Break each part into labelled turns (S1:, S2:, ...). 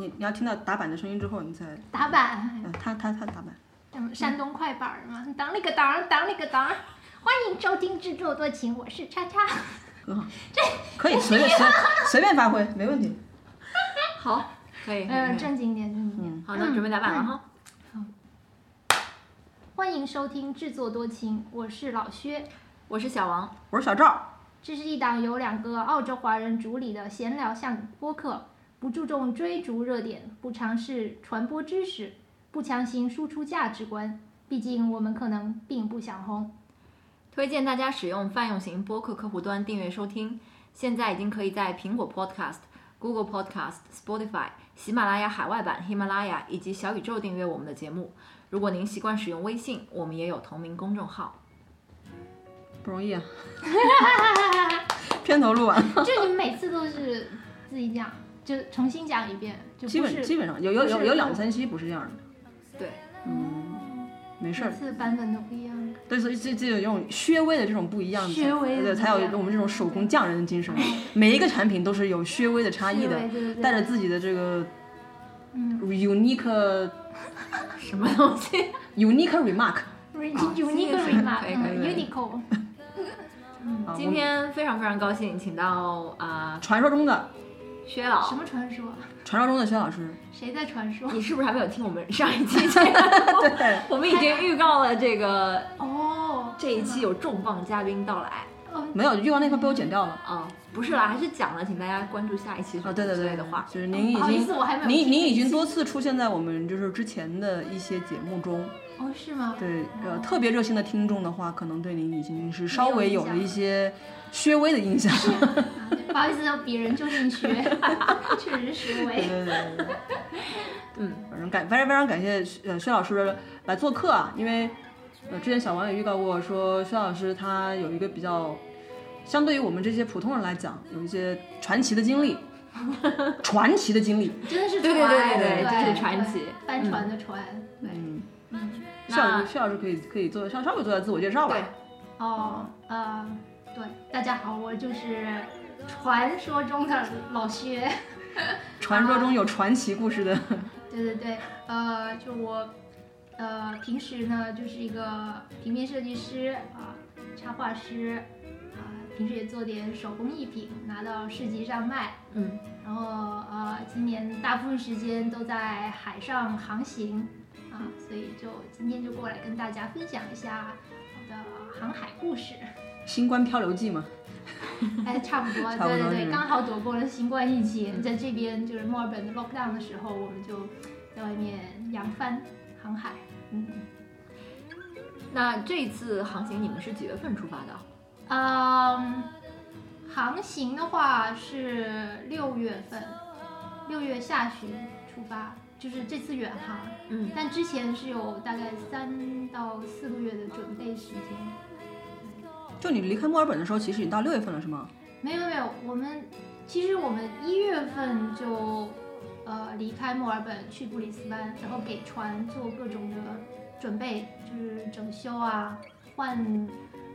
S1: 你你要听到打板的声音之后，你再，
S2: 打板，
S1: 嗯，他他他打板。
S2: 嗯，山东快板儿嘛，当了个当，当了个当。欢迎收听《制作多情》，我是叉叉。
S1: 很好，这可以随便随随便发挥，没问题。
S3: 好，可以。
S2: 嗯，正经点，正经点。
S1: 嗯，
S3: 好，那准备打板了哈。
S2: 欢迎收听《制作多情》，我是老薛。
S3: 我是小王，
S1: 我是小赵。
S2: 这是一档由两个澳洲华人主理的闲聊向播客，不注重追逐热点，不尝试传播知识，不强行输出价值观。毕竟我们可能并不想红。
S3: 推荐大家使用泛用型播客客户端订阅收听。现在已经可以在苹果 Podcast、Google Podcast、Spotify、喜马拉雅海外版、喜马拉雅以及小宇宙订阅我们的节目。如果您习惯使用微信，我们也有同名公众号。
S1: 不容易啊！片头录完，
S2: 就你们每次都是自己讲，就重新讲一遍，就
S1: 基本基本上有有有有两三期不是这样的。
S3: 对，
S1: 嗯，没事儿。
S2: 每次版本都不一样。
S1: 对，所以这这有种略微的这种不一样，
S2: 略微的
S1: 对，才有我们这种手工匠人的精神。每一个产品都是有略微的差异的
S2: 对，对对对，
S1: 带着自己的这个
S2: 嗯
S1: unique
S3: 什么东西
S1: ？unique remark。
S2: ，unique remark，unique。
S1: 啊
S3: 今天非常非常高兴，请到啊、
S1: 传说中的
S2: 什
S3: 薛老什。
S2: 么传说？
S1: 传说中的薛老师，
S2: 谁在传说？
S3: 你是不是还没有听我们上一期节目？
S1: 对，
S3: 我们已经预告了这个
S2: 哦，
S3: 这一期有重磅嘉宾到来。
S1: 没有预告那块被我剪掉了。
S3: 啊、不是啦，还是讲了，请大家关注下一期
S1: 啊，对对对
S3: 的话。
S1: 就是您已经
S2: 不好意思，我还没有听
S1: 您您已经多次出现在我们就是之前的一些节目中，
S2: 哦，是吗？
S1: 对，呃，特别热心的听众的话，可能对您已经是稍微有了一些略微的印象。
S2: 不好意思，鄙人就姓薛，确实实
S1: 对
S2: 为。
S1: 对对对对，
S3: 嗯，
S1: 反正感非常非常感谢呃薛老师来做客啊，因为呃之前小王也预告过说薛老师他有一个比较，相对于我们这些普通人来讲，有一些传奇的经历，传奇的经历。
S2: 真的是
S3: 对对
S2: 传
S3: 对对对
S2: 对
S3: 这是传奇
S2: 帆船的船。对，
S1: 嗯，
S2: 嗯，
S1: 薛老
S3: 那
S1: 师薛老师可以可以做稍稍微做下自我介绍吧。
S3: 对，
S2: 哦，呃，对，大家好，我就是传说中的老薛。
S1: 传说中有传奇故事的，
S2: 对对对，呃，就我，呃，平时呢就是一个平面设计师啊、插画师，啊、平时也做点手工艺品，拿到市集上卖。
S3: 嗯，
S2: 然后呃，今年大部分时间都在海上航行啊，所以就今天就过来跟大家分享一下我的航海故事。
S1: 新冠漂流记嘛。
S2: 哎，差不多，对对对，刚好躲过了新冠疫情，在这边就是墨尔本的 lockdown 的时候，我们就在外面扬帆航海。嗯，
S3: 那这一次航行你们是几月份出发的？
S2: 嗯，航行的话是六月份，六月下旬出发，就是这次远航。
S3: 嗯，
S2: 但之前是有大概三到四个月的准备时间。
S1: 就你离开墨尔本的时候，其实已经到六月份了，是吗？
S2: 没有没有，我们其实我们一月份就呃离开墨尔本去布里斯班，然后给船做各种的准备，就是整修啊，换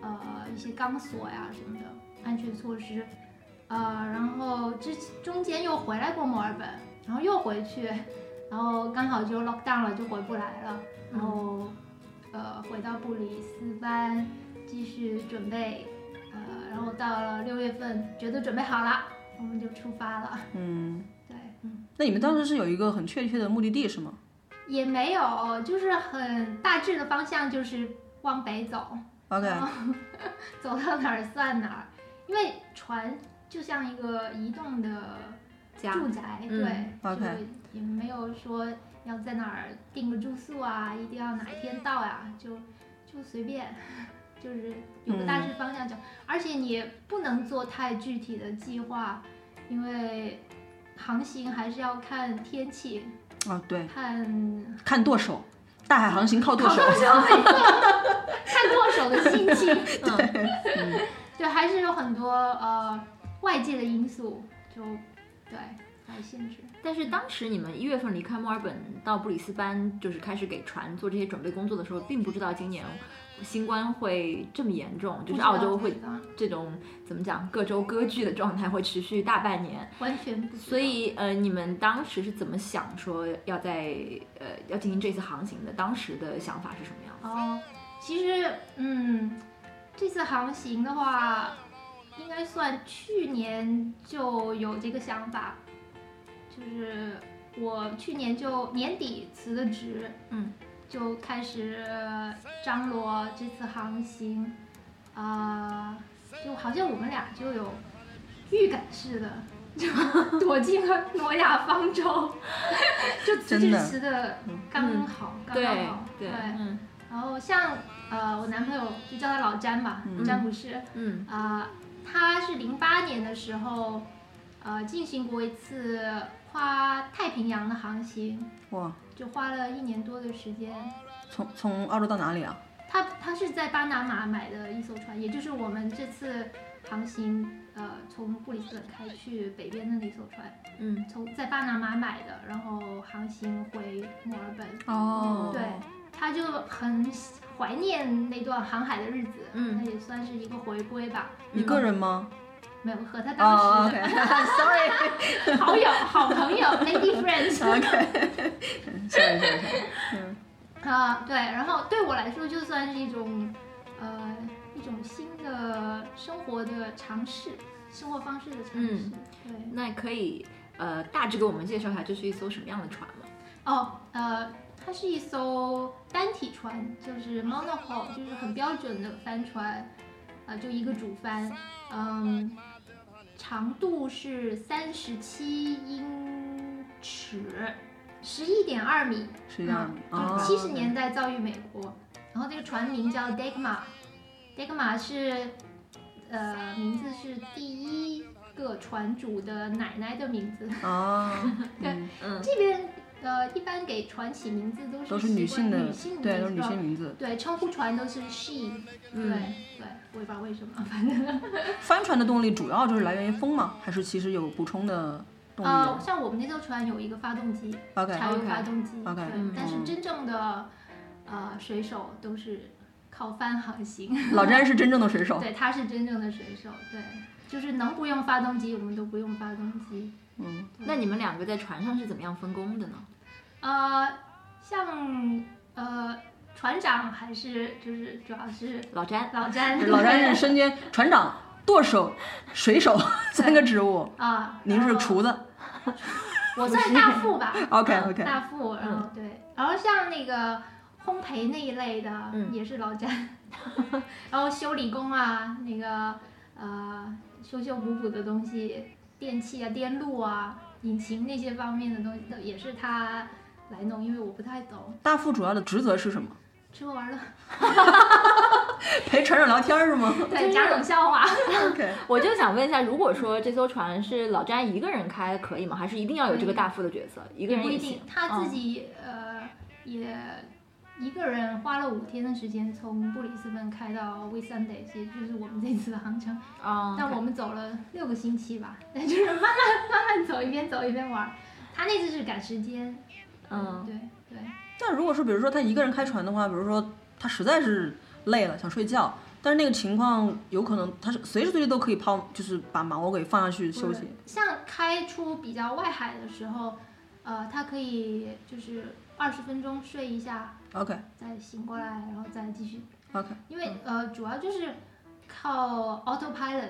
S2: 呃一些钢索呀什么的安全措施，呃，然后之中间又回来过墨尔本，然后又回去，然后刚好就 lock down 了，就回不来了，然后呃回到布里斯班继续准备。呃，然后到了六月份，觉得准备好了，我们就出发了。
S1: 嗯，
S2: 对，嗯，
S1: 那你们当时是有一个很确切的目的地是吗？
S2: 也没有，就是很大致的方向就是往北走
S1: ，OK，
S2: 走到哪儿算哪儿，因为船就像一个移动的住宅，
S3: 嗯
S2: 对
S1: OK
S2: 就也没有说要在哪儿订个住宿啊，一定要哪一天到呀、就就随便，就是有个大致方向讲，而且你也不能做太具体的计划，因为航行还是要看天气，
S1: 啊，对，
S2: 看
S1: 看舵手，大海航行靠舵手。
S2: 看舵手的心情，嗯，
S1: 嗯，
S2: 对，还是有很多呃外界的因素，就对来限制。
S3: 但是当时你们一月份离开墨尔本到布里斯班，就是开始给船做这些准备工作的时候，并不知道今年新冠会这么严重，就是澳洲会这种怎么讲各州割据的状态会持续大半年。
S2: 完全不知道。
S3: 所以呃，你们当时是怎么想说要在呃要进行这次航行的？当时的想法是什么样的？
S2: 哦，其实嗯，这次航行的话，应该算去年就有这个想法，就是我去年就年底辞的职，
S3: 嗯，
S2: 就开始张罗这次航行，啊、就好像我们俩就有预感似的。就 躲进了诺亚方舟，就辞职辞的刚好，刚
S3: 对
S2: 刚好，
S3: 对，嗯。
S2: 然后像呃，我男朋友就叫他老詹吧，
S1: 嗯
S2: 詹姆士，
S3: 嗯。
S2: 啊、他是零八年的时候，呃，进行过一次跨太平洋的航行，
S1: 哇，
S2: 就花了一年多的时间。
S1: 从从澳洲到哪里啊？
S2: 他他是在巴拿马买的一艘船，也就是我们这次航行，呃，从布里斯本开去北边的那艘船，
S3: 嗯
S2: 从在巴拿马买的，然后航行回墨尔本。
S1: 哦
S2: 对，他就很怀念那段航海的日子，
S3: 嗯
S2: 那也算是一个回归吧。
S1: 一个人吗？
S2: 没有和他
S1: 哦
S2: 当时
S1: ，OK，Sorry，
S2: 好友、好朋友 lady friends
S1: sorry sorry，
S2: 啊，对，然后对我来说就算是一种呃一种新的生活的尝试，生活方式的尝试。
S3: 嗯
S2: 对，
S3: 那可以呃大致给我们介绍一下这是一艘什么样的船吗？
S2: 哦，呃，它是一艘单体船，就是 monohull，就是很标准的帆船，呃，就一个主帆，嗯，长度是三十七英尺，十一点二米，
S1: 是这样的。
S2: 嗯
S1: 哦
S2: 七十年代造于美国，然后这个船名叫 Degma，Degma 是呃名字是第一个船主的奶奶的名字。
S1: 哦，
S2: 对
S1: 嗯
S3: 嗯
S2: 这边呃一般给船起名字都是
S1: 都是女性的
S2: 女性，
S1: 对，都是女性名字。
S2: 对，称呼船都是 she，、
S3: 嗯
S2: 对对，我也不知道为什么，反正
S1: 帆船的动力主要就是来源于风嘛，还是其实有补充的动力
S2: 呃，像我们那艘船有一个发动机
S1: ，？OK，
S2: 柴油发动机
S1: OK，
S2: 对，
S3: 嗯
S2: 但是真正的呃水手都是靠帆航行。
S1: 老詹是真正的水手。
S2: 对，他是真正的水手，对，就是能不用发动机，我们都不用发动机。
S1: 嗯，
S3: 那你们两个在船上是怎么样分工的呢？
S2: 呃，像呃船长还是就是主要是
S3: 老詹，
S2: 老詹，
S1: 老詹是身兼船长、舵手、水手 三个职务。
S2: 啊，
S1: 您是厨子。
S2: 我算 大副吧。
S1: OK，OK。
S2: 大副，然后对，然后像那个烘焙那一类的，
S3: 嗯。
S2: 也是老詹，然后修理工啊，那个呃修修补补的东西，电器啊、电路啊、引擎那些方面的东西，都也是他来弄，因为我不太懂，
S1: 大副主要的职责是什么？
S2: 吃喝玩乐，
S1: 陪船长聊天是吗
S2: 对，讲冷笑话。？
S1: OK，
S3: 我就想问一下，如果说这艘船是老詹一个人开，可以吗？还是一定要有这个大副的角色？一个人
S2: 不一定他自己、呃也一个人花了五天的时间从布里斯本开到 w i s a n d a y 也就是我们这次的航程。
S3: 啊，
S2: 但我们走了六个星期吧，那就是慢慢慢慢走，一边走一边玩。他那次是赶时间，
S3: 嗯，
S2: 对对，
S1: 但如果说比如说他一个人开船的话，比如说他实在是累了想睡觉，但是那个情况有可能他是随时随地都可以抛，就是把锚给放下去休息。
S2: 像开出比较外海的时候，呃，他可以就是二十分钟睡一下，
S1: OK
S2: 再醒过来，然后再继续。
S1: OK，
S2: 因为呃，主要就是靠 autopilot，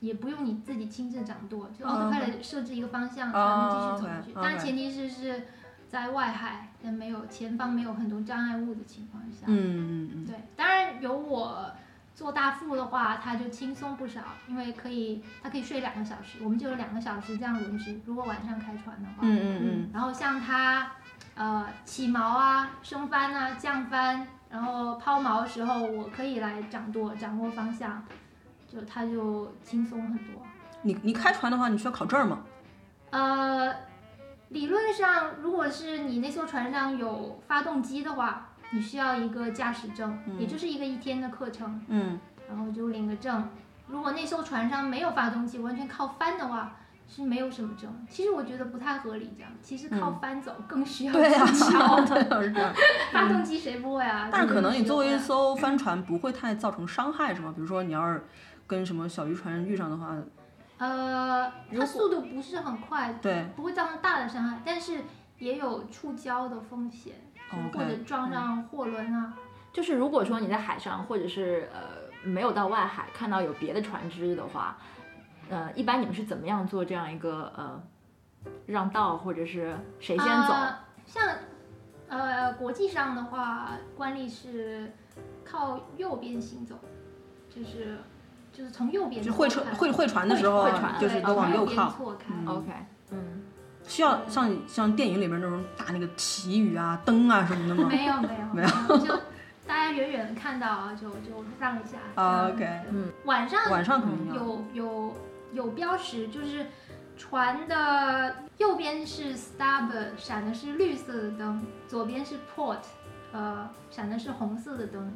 S2: 也不用你自己亲自掌舵，就
S1: 哦
S2: autopilot 设置一个方向，
S1: 哦
S2: 船继续走下去。然前提是是在外海，但没有前方没有很多障碍物的情况下。
S1: 嗯嗯嗯，
S2: 对，当然有我做大副的话，他就轻松不少，因为可以他可以睡两个小时，我们就有两个小时这样轮值。如果晚上开船的话，
S1: 嗯嗯嗯。
S2: 然后像他，呃，起锚啊、升帆啊、降帆，然后抛锚的时候，我可以来掌舵、掌握方向，就他就轻松很多。
S1: 你你开船的话，你需要考证吗？
S2: 呃，理论上，如果是你那艘船上有发动机的话，你需要一个驾驶证，也就是一个一天的课程，
S1: 嗯
S2: 然后就领个证。如果那艘船上没有发动机，完全靠帆的话，是没有什么证。其实我觉得不太合理，这样其实靠
S1: 嗯
S2: 翻走更需要技巧。
S1: 对，是这样。
S2: 发动机谁不会啊？
S1: 但是可能你作为一艘帆船不会太造成伤害，是吗？比如说你要是跟什么小渔船遇上的话，
S2: 呃，它速度不是很快，
S1: 对，
S2: 不会造成大的伤害，但是也有触礁的风险，或者撞上货轮啊。
S3: 就是如果说你在海上，或者是呃没有到外海看到有别的船只的话，呃，一般你们是怎么样做这样一个呃让道，或者是谁先走？
S2: 呃像呃国际上的话，惯例是靠右边行走，就是就是从右边
S1: 就会会会船的时候啊，
S3: 会船
S1: 就是
S2: 对
S1: 都往右
S2: 边
S1: 靠。
S2: 错开。
S1: 嗯
S3: OK，嗯，
S1: 需要像像电影里面那种打那个旗语啊、灯啊什么的吗？
S2: 没有没有
S1: 没有
S2: 就大家远远看到啊，就就让一下。
S1: 啊 OK
S3: 嗯
S2: 晚上
S1: 晚上可能要。
S2: 有有有标识，就是船的右边是 starboard 闪的是绿色的灯，左边是 port，呃，闪的是红色的灯。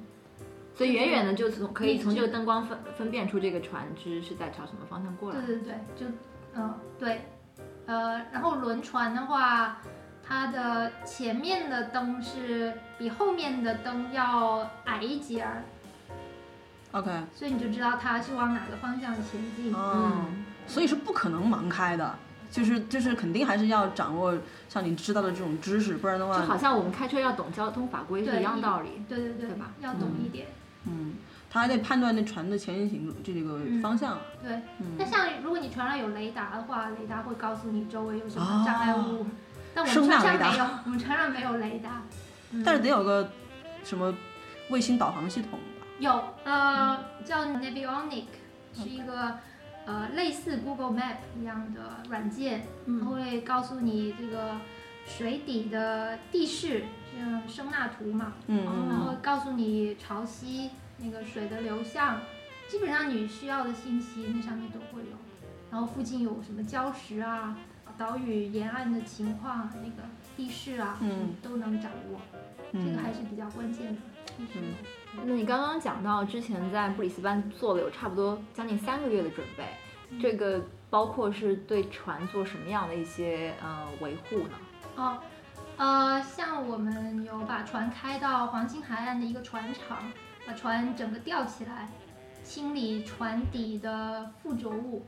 S3: 所以远远的就从可以从这个灯光分分辨出这个船只是在朝什么方向过来
S2: 对。对对，就嗯、对，呃，然后轮船的话，它的前面的灯是比后面的灯要矮一截儿，
S1: OK，
S2: 所以你就知道它是往哪个方向前进。
S1: 嗯，所以是不可能盲开的，就是就是肯定还是要掌握像你知道的这种知识，不然的话就，
S3: 好像我们开车要懂交通法规是一样道理。
S2: 对对对
S3: 对吧
S2: 要懂一点。
S1: 嗯，他还得判断那船的前行行这个
S2: 嗯
S1: 方向。
S2: 对，
S1: 嗯
S2: 那像如果你船上有雷达的话，雷达会告诉你周围有什
S1: 哦
S2: 么障碍物。但我们船上没有，我们船上没有雷达。嗯
S1: 但是得有个什么卫星导航系统吧？
S2: 有呃叫 Navionic，是一个呃类似 Google Map 一样的软件，它
S3: 嗯
S2: 会告诉你这个水底的地势，像声纳图嘛，
S1: 嗯
S2: 然
S1: 嗯
S2: 后告诉你潮汐那个水的流向，基本上你需要的信息那上面都会有。然后附近有什么礁石啊、岛屿沿岸的情况、那个地势啊，
S1: 嗯
S2: 都能掌握。这
S1: 嗯
S2: 个还是比较关键的。必须有
S3: 那你刚刚讲到之前在布里斯班做了有差不多将近三个月的准备，这个包括是对船做什么样的一些呃维护呢？
S2: 哦，呃，像我们有把船开到黄金海岸的一个船厂，把船整个吊起来，清理船底的附着物，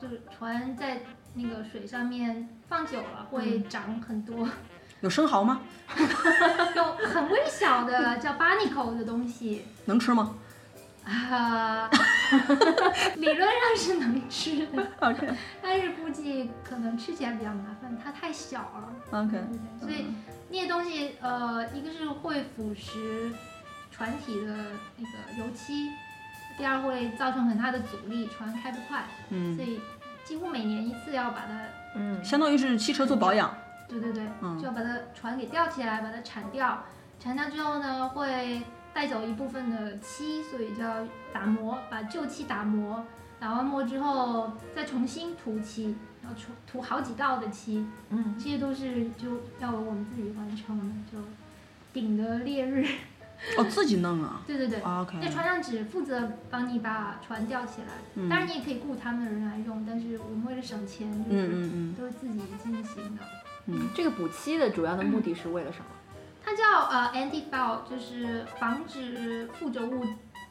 S2: 就是船在那个水上面放久了会长很多，
S1: 有生蚝吗？
S2: 有很微小的叫 barnacle 的东西，
S1: 能吃吗？
S2: 啊，理论上是能吃的？
S1: OK。
S2: 但是估计可能吃起来比较麻烦，它太小了。
S1: OK，
S2: 所以那些东西，呃，一个是会腐蚀船体的那个油漆，第二会造成很大的阻力，船开不快，
S1: 嗯。
S2: 所，以几乎每年一次要把它，
S3: 嗯，
S1: 相当于是汽车做保养。
S2: 对对对，
S1: 嗯
S2: 就要把它船给吊起来，把它铲掉，铲掉之后呢，会带走一部分的漆，所以就要打磨，把旧漆打磨，打完磨之后再重新涂漆，然后涂涂好几道的漆，
S3: 嗯
S2: 这些都是就要我们自己完成的，就顶着烈日。
S1: 哦，自己弄啊。
S2: 对对对
S1: ，OK，
S2: 那船上只负责帮你把船吊起来，
S1: 嗯
S2: 当然你也可以雇他们的人来用，但是我们为了省钱，就
S1: 嗯
S2: 是
S1: 嗯
S2: 都是自己进行的。
S1: 嗯
S3: 这个补漆的主要的目的是为了什么？
S2: 它叫呃 anti foul，就是防止附着物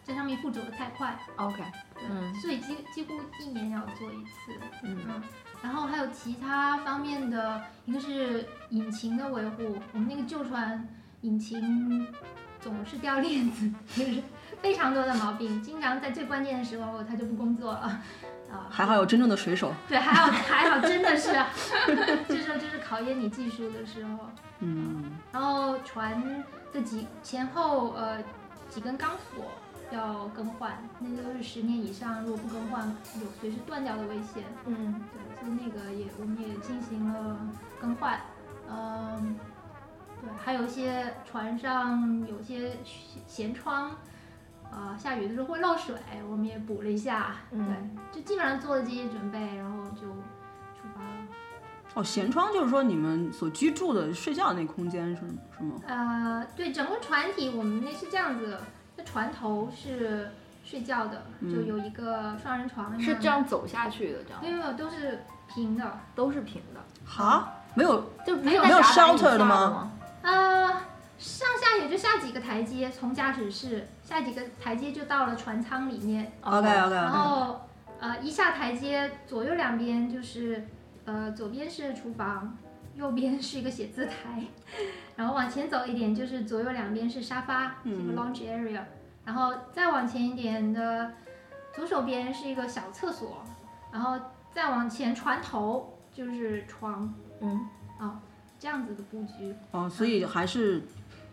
S2: 在上面附着的太快。
S3: OK，
S2: 对，
S3: 嗯
S2: 所以几几乎一年要做一次。
S3: 嗯
S2: 嗯，然后还有其他方面的，一个是引擎的维护，我们那个旧船引擎总是掉链子，就是非常多的毛病，经常在最关键的时候他就不工作了。啊，
S1: 还好有真正的水手。
S2: 对，还好还好，真的是，这时候就是考验你技术的时候。
S1: 嗯
S2: 然后船的几前后呃几根钢索要更换，那个都是十年以上，如果不更换，有随时断掉的危险。
S3: 嗯
S2: 对，所以那个也我们也进行了更换，嗯，对，还有一些船上有些舷窗，呃，下雨的时候会漏水，我们也补了一下，
S3: 嗯
S2: 对，就基本上做了这些准备，然后就出发了。
S1: 哦，舷窗就是说你们所居住的睡觉那空间是是吗？
S2: 呃，对，整个船体我们那是这样子的，那船头是睡觉的，就
S1: 嗯
S2: 有一个双人床，
S3: 是这。样走下去的，这样
S2: 没有没有，都是平的，
S3: 都是平的，
S1: 哈，没有
S3: 就
S2: 没有
S1: 没有 shelter 的吗？
S2: 呃，上下也就下几个台阶，从驾驶室下几个台阶就到了船舱里面
S1: ，OK OK
S2: 然
S1: OK，
S2: 后呃一下台阶，左右两边就是呃左边是厨房，右边是一个写字台，然后往前走一点就是左右两边是沙发，是一个
S1: 嗯。
S2: lounge area，然后再往前一点的左手边是一个小厕所，然后再往前船头就是床，
S3: 嗯，
S2: 这样子的布局，
S1: 哦，所以还是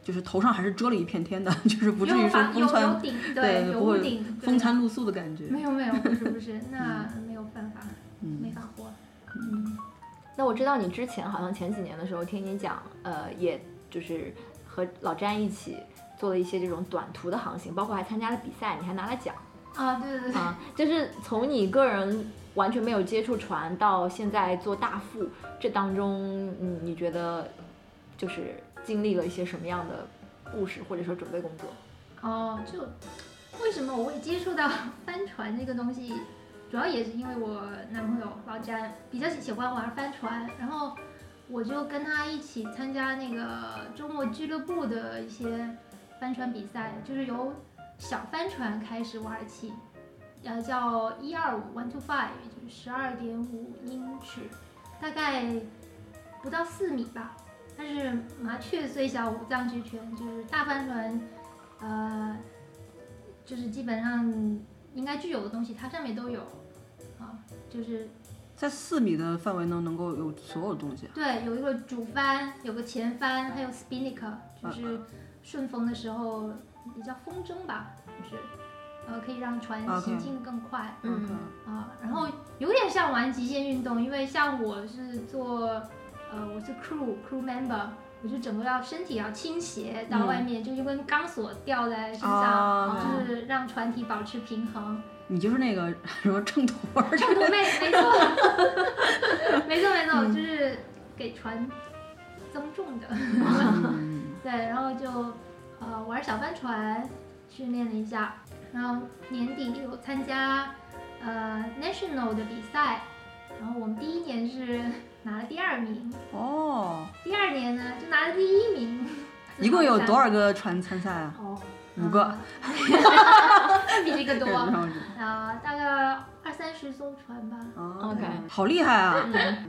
S1: 就是头上还是遮了一片天的，就是不至于说风餐
S2: 顶，
S1: 对
S2: 有
S1: 不会
S2: 屋顶，对。
S1: 风餐露宿的感觉。
S2: 没有没有，不是不是，那没有办法，没
S1: 嗯，
S2: 法活。嗯，
S3: 那我知道你之前好像前几年的时候听你讲，呃，也就是和老詹一起做了一些这种短途的航行，包括还参加了比赛，你还拿了奖。
S2: 啊，对对对，
S3: 啊。就是从你个人完全没有接触船到现在做大副，这当中，嗯，你觉得就是经历了一些什么样的故事，或者说准备工作？
S2: 哦，就为什么我会接触到 帆船这个东西，主要也是因为我男朋友老詹比较喜欢玩帆船，然后我就跟他一起参加那个周末俱乐部的一些帆船比赛，就是由小帆船开始玩起，呃，叫一二五 one two five，就是十二点五英尺，大概不到四米吧。但是麻雀虽小，五脏俱全，就是大帆船，呃，就是基本上应该具有的东西，它上面都有，啊，就是
S1: 在四米的范围内能够有所有东西啊。
S2: 对，有一个主帆，有个前帆，还有 spinnaker，就是顺风的时候也叫风筝吧，就是呃可以让船行进得更快。
S3: 嗯
S2: 啊，然后有点像玩极限运动，因为像我是做，呃，我是 crew crew member，我就整个要身体要倾斜到外面，就就跟钢索吊在身上，
S1: 啊
S2: 就是让船体保持平衡。
S1: 你就是那个什么秤砣儿，
S2: 差不多没 没错，没错没错，
S1: 嗯
S2: 就是给船增重的。
S1: 嗯
S2: 对，然后就呃玩小帆船训练了一下，然后年底有参加呃 national 的比赛，然后我们第一年是拿了第二名，
S1: 哦，
S2: 第二年呢就拿了第一名。
S1: 一共有多少个船参赛啊？
S2: 哦，
S1: 五个。
S2: 比这个多。啊、大概二三十艘船吧。
S1: 哦
S3: OK
S1: 好厉害啊！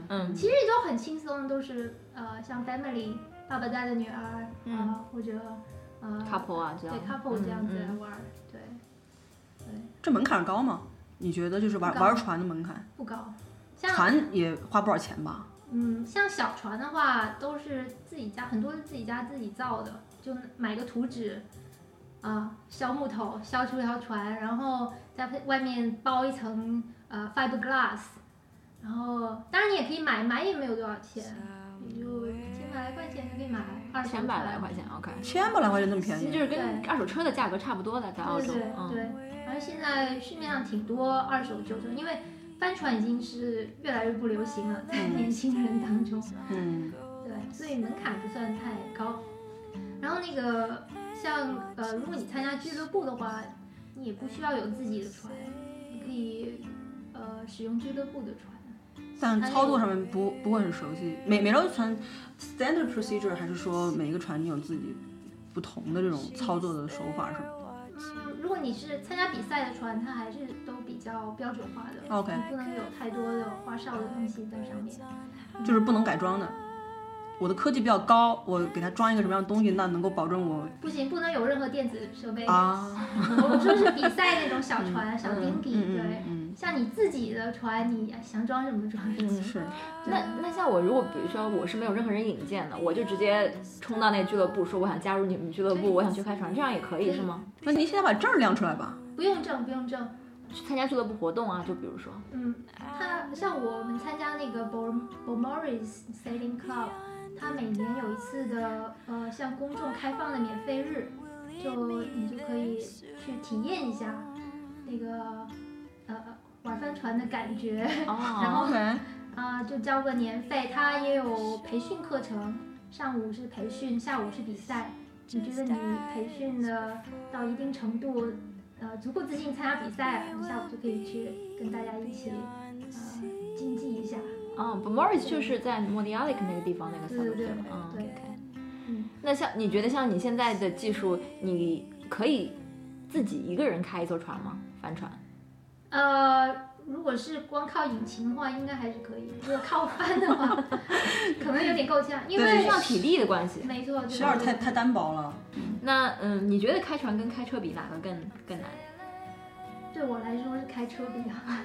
S3: 嗯
S2: 其实都很轻松，都是呃像 family 爸爸带的女儿啊、
S3: 嗯
S2: 或者呃
S3: ，couple 啊，这样。
S2: 对 couple 这样子来
S3: 嗯。
S2: 玩
S1: 这门槛高吗？你觉得就是玩玩船的门槛？
S2: 不高。像
S1: 船也花不少钱吧？
S2: 嗯像小船的话，都是自己家很多是自己家自己造的，就买个图纸。啊，削木头，削出一条船，然后在外面包一层呃 fiberglass，然后当然你也可以买，买也没有多少钱，也就千百来块钱就可以买二
S3: 千百来块钱，OK，
S1: 千百来块钱那么便宜？
S3: 就是跟二手车的价格差不多的，在澳洲
S2: 对对，
S3: 嗯，
S2: 对，然后现在市面上挺多二手旧车，因为帆船已经是越来越不流行了，在年轻人当中，
S1: 嗯，
S2: 对，所以门槛不算太高。然后那个像呃，如果你参加俱乐部的话，你也不需要有自己的船，你可以呃使用俱乐部的船。
S1: 但操作上面不不会很熟悉。每每艘船 standard procedure 还是说每一个船你有自己不同的这种操作的手法是吗
S2: 嗯，如果你是参加比赛的船，它还是都比较标准化的。
S1: ？OK，
S2: 你不能有太多的花哨的东西在上面。
S1: 就是不能改装的。我的科技比较高，我给它装一个什么样的东西，那能够保证我
S2: 不行，不能有任何电子设备。
S1: 啊，
S2: 我说是比赛那种小船、小
S3: 嗯
S2: dinghy，、
S1: 嗯
S2: 对。
S1: 嗯嗯
S2: 像你自己的船，你想装什么装什么。
S1: 嗯，是。
S3: 那那像我如果比如说我是没有任何人引荐的，我就直接冲到那俱乐部说我想加入你们俱乐部，我想去开船，这样也可以是吗？
S1: 那您现在把证儿亮出来吧。
S2: 不用证，不用证。
S3: 去参加俱乐部活动啊，就比如说，
S2: 嗯，他像我们参加那个 Bor Bormoris Sailing Club，他每年有一次的呃向公众开放的免费日，就你就可以去体验一下那个呃玩帆船的感觉。然
S3: 哦，
S2: 后
S1: OK，
S2: 啊、就交个年费，它也有培训课程，上午是培训，下午是比赛。你觉得你培训的到一定程度，呃，足够自信参加比赛，你下午就可以去跟大家一起，呃，竞技一下。
S3: 哦 b Morris 就是在莫迪亚利克那个地方那个
S2: 对对
S3: suburb
S2: 对
S3: 吗嗯
S2: 对嗯，
S3: 那像你觉得像你现在的技术，你可以自己一个人开一艘船吗？帆船？
S2: 呃，如果是光靠引擎的话，应该还是可以。如果靠帆的话，可能有点够呛，因为
S3: 需要体力的关系。
S2: 没错，对
S1: 十二太太单薄了。
S3: 那嗯，你觉得开船跟开车比哪个更更难？
S2: 对我来说是开车比较难。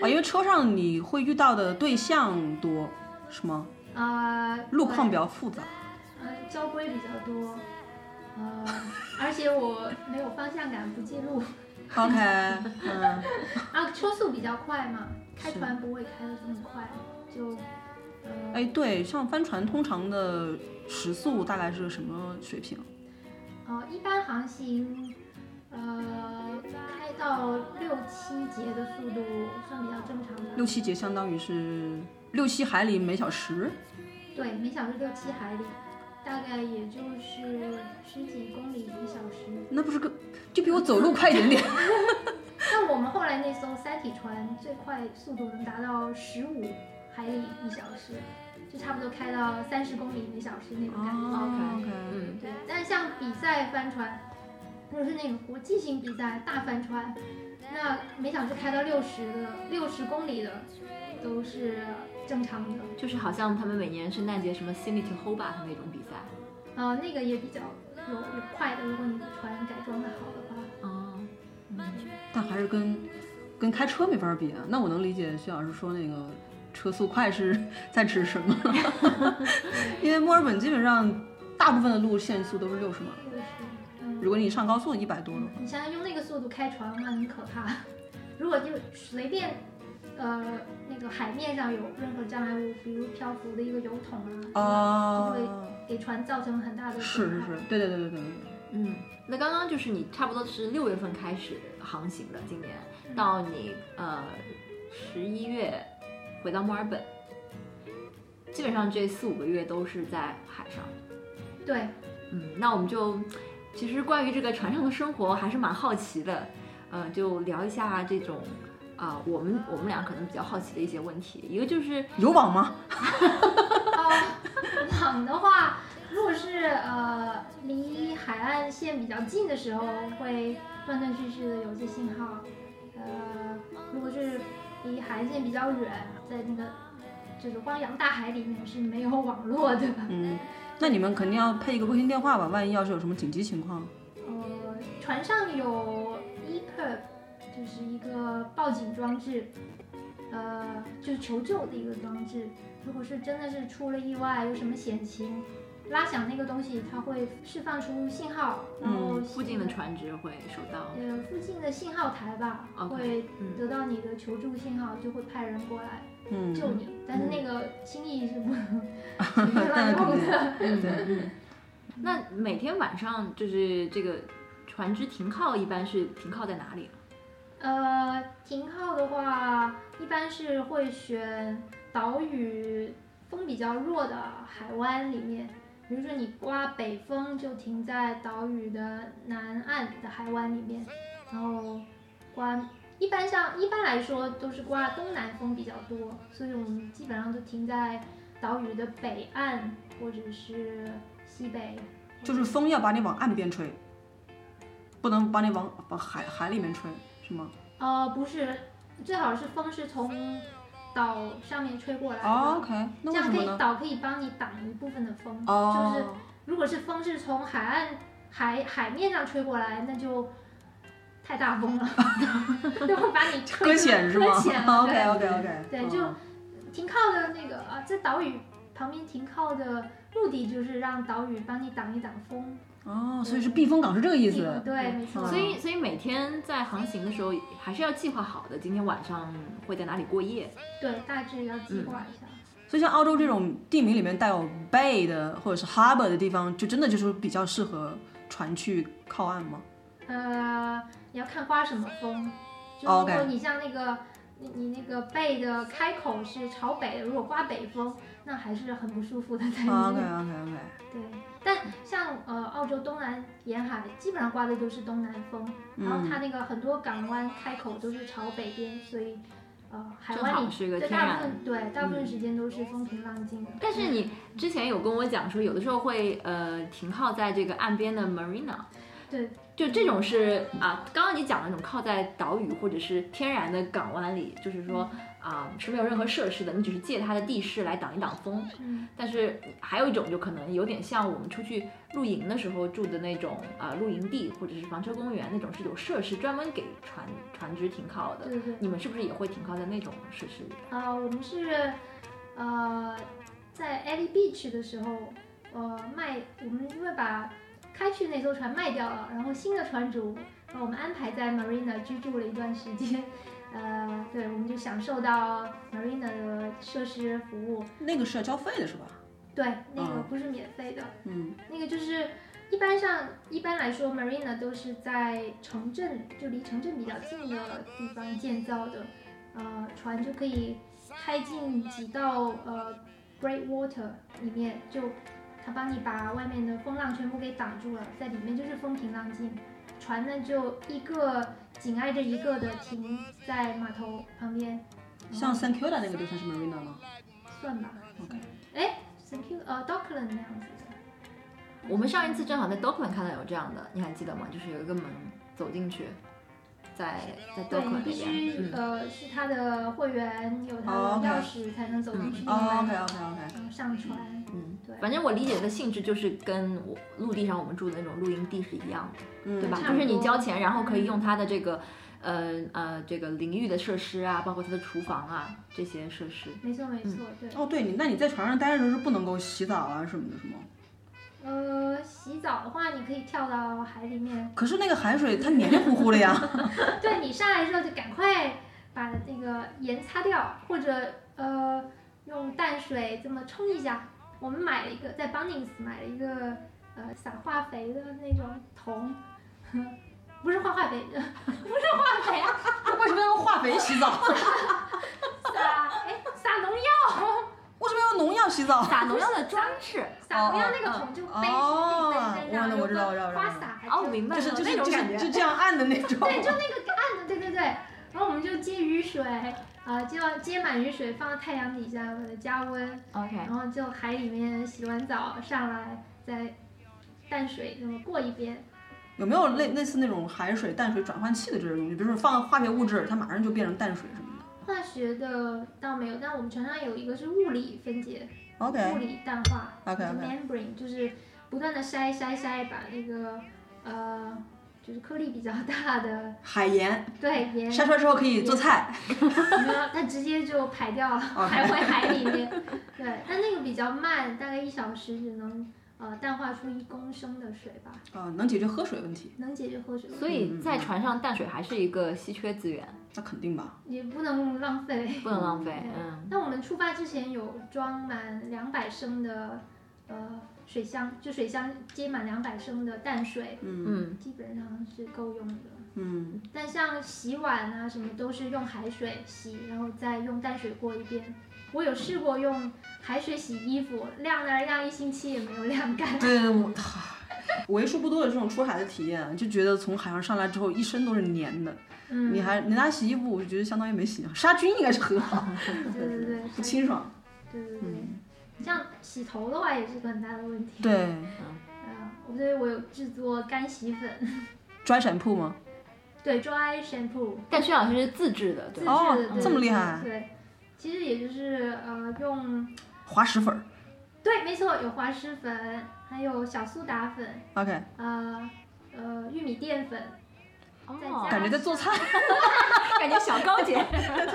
S1: 啊，因为车上你会遇到的对象多，是吗？
S2: 啊、
S1: 路况比较复杂。
S2: 呃，交规比较多，呃，而且我没有方向感，不记录
S1: ，OK，嗯，
S2: 啊，车速比较快嘛，开船不会开的这么快，就，呃，
S1: 哎，对，像帆船通常的时速大概是什么水平？
S2: 呃，一般航行，呃，开到六七节的速度算比较正常的，
S1: 六七节相当于是六七海里每小时。
S2: 对，每小时六七海里，大概也就是十几公里一小时。
S1: 那不是个就比我走路快一点点。
S2: 那我们后来那艘三体船最快速度能达到十五海里一小时，就差不多开到三十公里每小时那种感觉。
S1: OK，OK，
S3: 嗯，
S2: 对，但是像比赛帆船，如果是那种国际性比赛大帆船，那每小时开到六十的、六十公里的都是正常的。
S3: 就是好像他们每年圣诞节什么 Sydney to Hobart 那种比赛。
S2: 呃，那个也比较有有快的，如果你的船改装的好的话。
S3: 哦，嗯，
S1: 但还是跟跟开车没法比啊。那我能理解徐老师说那个车速快是 在指什么，因为墨尔本基本上大部分的路限速都是六十码，
S2: 六十，嗯。
S1: 如果你上高速一百多的话，
S2: 你想想用那个速度开船的话，很可怕。如果就随便，呃，那个海面上有任何障碍物，比如漂浮的一个油桶啊，就会
S1: 哦，
S2: 给船造成很大的
S1: 是
S2: 损害。
S1: 是是，对对对对对对。
S3: 嗯，那刚刚就是你差不多是六月份开始航行的，今年到你呃十一月回到墨尔本，基本上这四五个月都是在海上。
S2: 对，
S3: 嗯，那我们就其实关于这个船上的生活还是蛮好奇的，呃，就聊一下这种啊、我们我们俩可能比较好奇的一些问题，一个就是
S1: 有网吗？
S2: 呃，网的话，如果是呃离海岸线比较近的时候，会断断续续的有一些信号。呃，如果是离海岸线比较远，在那个就是汪洋大海里面是没有网络的。
S1: 嗯，那你们肯定要配一个卫星电话吧？万一要是有什么紧急情况，
S2: 呃，船上有 EPIRB，就是一个报警装置，呃，就是求救的一个装置。如果是真的是出了意外，有什么险情，拉响那个东西，它会释放出信号，然后
S1: 嗯
S3: 附近的船只会收到。
S2: 呃附近的信号台吧会
S3: 嗯
S2: 得到你的求助信号，就会派人过来
S1: 嗯，
S2: 救你。但是那个轻易是不能
S1: 当
S2: 随便乱
S1: 然肯定
S2: 用的。
S3: 那每天晚上就是这个船只停靠，一般是停靠在哪里？
S2: 呃，停靠的话，一般是会选岛屿风比较弱的海湾里面，比如说你刮北风，就停在岛屿的南岸的海湾里面，然后刮。一般上一般来说都是刮东南风比较多，所以我们基本上都停在岛屿的北岸或者是西北。
S1: 就是风要把你往岸边吹，不能把你往往海海里面吹，是吗？
S2: 呃，不是，最好是风是从岛上面吹过来的。
S1: 哦，OK，那
S2: 这样可以？岛可以帮你挡一部分的风，
S1: 哦，
S2: 就是如果是风是从海岸海海面上吹过来，那就太大风了，就会把你吹
S1: 搁浅是吗
S2: 搁浅了
S1: OK OK OK
S2: 对就停靠的那个啊，在岛屿旁边停靠的目的就是让岛屿帮你挡一挡风。
S1: 哦，所以是避风港是这个意思。
S2: 对，没错。
S1: 嗯
S3: 所以所以每天在航行的时候，还是要计划好的，今天晚上会在哪里过夜。
S2: 对，大致要计划一下。
S1: 所以像澳洲这种地名里面带有 bay 的或者是 harbor 的地方，就真的就是比较适合船去靠岸吗？
S2: 呃，你要看刮什么风。就
S1: 哦
S2: 如果你像那个你你那个背的开口是朝北的，如果刮北风，那还是很不舒服的在里面。
S1: OK OK OK，
S2: 对，但像呃澳洲东南沿海基本上刮的都是东南风，然后
S1: 嗯
S2: 它那个很多港湾开口都是朝北边，所以呃海湾里
S3: 是个
S2: 对大
S3: 天然
S2: 部分对大部分时间都是风平浪静的。
S3: 但是你之前有跟我讲说，有的时候会呃停靠在这个岸边的 marina，
S2: 对
S3: 就这种是啊，刚刚你讲的那种靠在岛屿或者是天然的港湾里，就是说啊是没有任何设施的，你只是借它的地势来挡一挡风。
S2: 嗯
S3: 但是还有一种就可能有点像我们出去露营的时候住的那种啊、露营地或者是房车公园那种是有设施专门给船船只停靠的。
S2: 对对对。
S3: 你们是不是也会停靠在那种设施里？
S2: 呃，我们是呃在 Ellie Beach 的时候，呃卖我们因为把开去那艘船卖掉了，然后新的船主把我们安排在 Marina 居住了一段时间。呃，对，我们就享受到 Marina 的设施服务。
S1: 那个是要交费的是吧？
S2: 对，那个
S1: 嗯
S2: 不是免费的，
S1: 嗯，
S2: 那个就是一般上一般来说，Marina 都是在城镇，就离城镇比较近的地方建造的，呃，船就可以开进几道呃 Great Water 里面，就它帮你把外面的风浪全部给挡住了，在里面就是风平浪静，船呢就一个紧挨着一个的停在码头旁边，
S1: 像 San Kilda 那个就算是 Marina 吗
S2: 算吧
S1: ，？OK，
S2: 哎，Thank you，呃，Dockland 那样子的。
S3: 我们上一次正好在 Dockland 看到有这样的，你还记得吗？就是有一个门走进去，在在
S2: 对
S3: Dockland
S2: 你必
S3: 那边，
S2: 呃是他的会员有他
S1: 哦
S2: 的钥匙才能走进去那
S1: 哦
S2: 个
S1: ，OK
S2: 门
S1: ，OK OK，
S2: 然后上船。
S3: 嗯
S2: 对，
S3: 反正我理解的性质就是跟我陆地上我们住的那种露营地是一样的，
S1: 嗯，
S3: 对吧？就是你交钱，然后可以
S2: 嗯
S3: 用它的这个。呃呃，这个淋浴的设施啊，包括它的厨房啊，这些设施，
S2: 没错没错，对。
S1: 哦，对你，那你在船上待着的时候是不能够洗澡啊什么的，是吗？
S2: 呃，洗澡的话，你可以跳到海里面。
S1: 可是那个海水它黏黏糊糊的呀。
S2: 对你上来之后就赶快把那个盐擦掉，或者呃用淡水这么冲一下。我们买了一个在 Bunnings 买了一个呃撒化肥的那种桶，不是化化肥，不是化肥啊，
S1: 为什么要用化肥洗澡？
S2: 撒哎撒农药，
S1: 为什么要用农药洗澡？
S3: 撒农药的装置，
S2: 撒农药那个桶就背
S1: 哦
S2: 背在那，
S1: 我
S2: 有
S1: 我知道我知道
S2: 个
S1: 我知道
S2: 花洒，
S3: 哦，明白了，
S1: 就是就是就
S3: 那种感觉，
S1: 是就这样按的那种。
S2: 对，就那个按的，对对对。然后我们就接雨水，啊、接完接满雨水放到太阳底下，把它加温
S3: ，OK，
S2: 然后就海里面洗完澡上来，再淡水那么过一遍。
S1: 有没有类类似那种海水淡水转换器的这种东西？比如说放化学物质，它马上就变成淡水什么的。
S2: 化学的倒没有，但我们船上有一个是物理分解，物理淡化
S1: OK
S2: 就 OK，membrane，就是不断的筛筛筛，把那个呃，就是颗粒比较大的
S1: 海盐
S2: 对盐
S1: 筛出来之后可以做菜。
S2: 没有，它直接就排掉了，排回海里面。对，但那个比较慢，大概一小时只能呃淡化出一公升的水吧，
S1: 啊，能解决喝水问题，
S2: 能解决喝水问题。
S3: 所以在船上淡水还是一个稀缺资源，
S1: 那肯定吧。
S2: 也不能浪费。
S3: 不能浪费。嗯，
S2: 那我们出发之前有装满两百升的呃水箱，就水箱接满两百升的淡水，
S1: 嗯
S3: 嗯，
S2: 基本上是够用的。
S1: 嗯，
S2: 但像洗碗啊什么都是用海水洗，然后再用淡水过一遍。我有试过用海水洗衣服，晾了晾一星期也没有 晾干。
S1: 对，我为数不多的这种出海的体验，就觉得从海上上来之后一身都是黏的。
S2: 嗯，
S1: 你还你拿洗衣服，我就觉得相当于没洗，杀菌应该是很好，
S2: 对对对，
S1: 不清爽。
S2: 对对对。
S1: 嗯，
S2: 像洗头的话也是个很大的问题。
S1: 对
S2: 啊，我所以我有制作干洗粉，，
S1: dry shampoo 吗？
S2: 对，dry shampoo，
S3: 但薛老师是自制的，对
S2: 自制的，对
S1: 这么厉害
S2: 对，其实也就是呃用，
S1: 滑石粉儿
S2: 对，没错，有滑石粉，还有小苏打粉
S1: ，，OK，
S2: 呃呃玉米淀粉，再
S3: 哦
S2: 加
S1: 感觉在做菜，
S3: 感觉小高姐。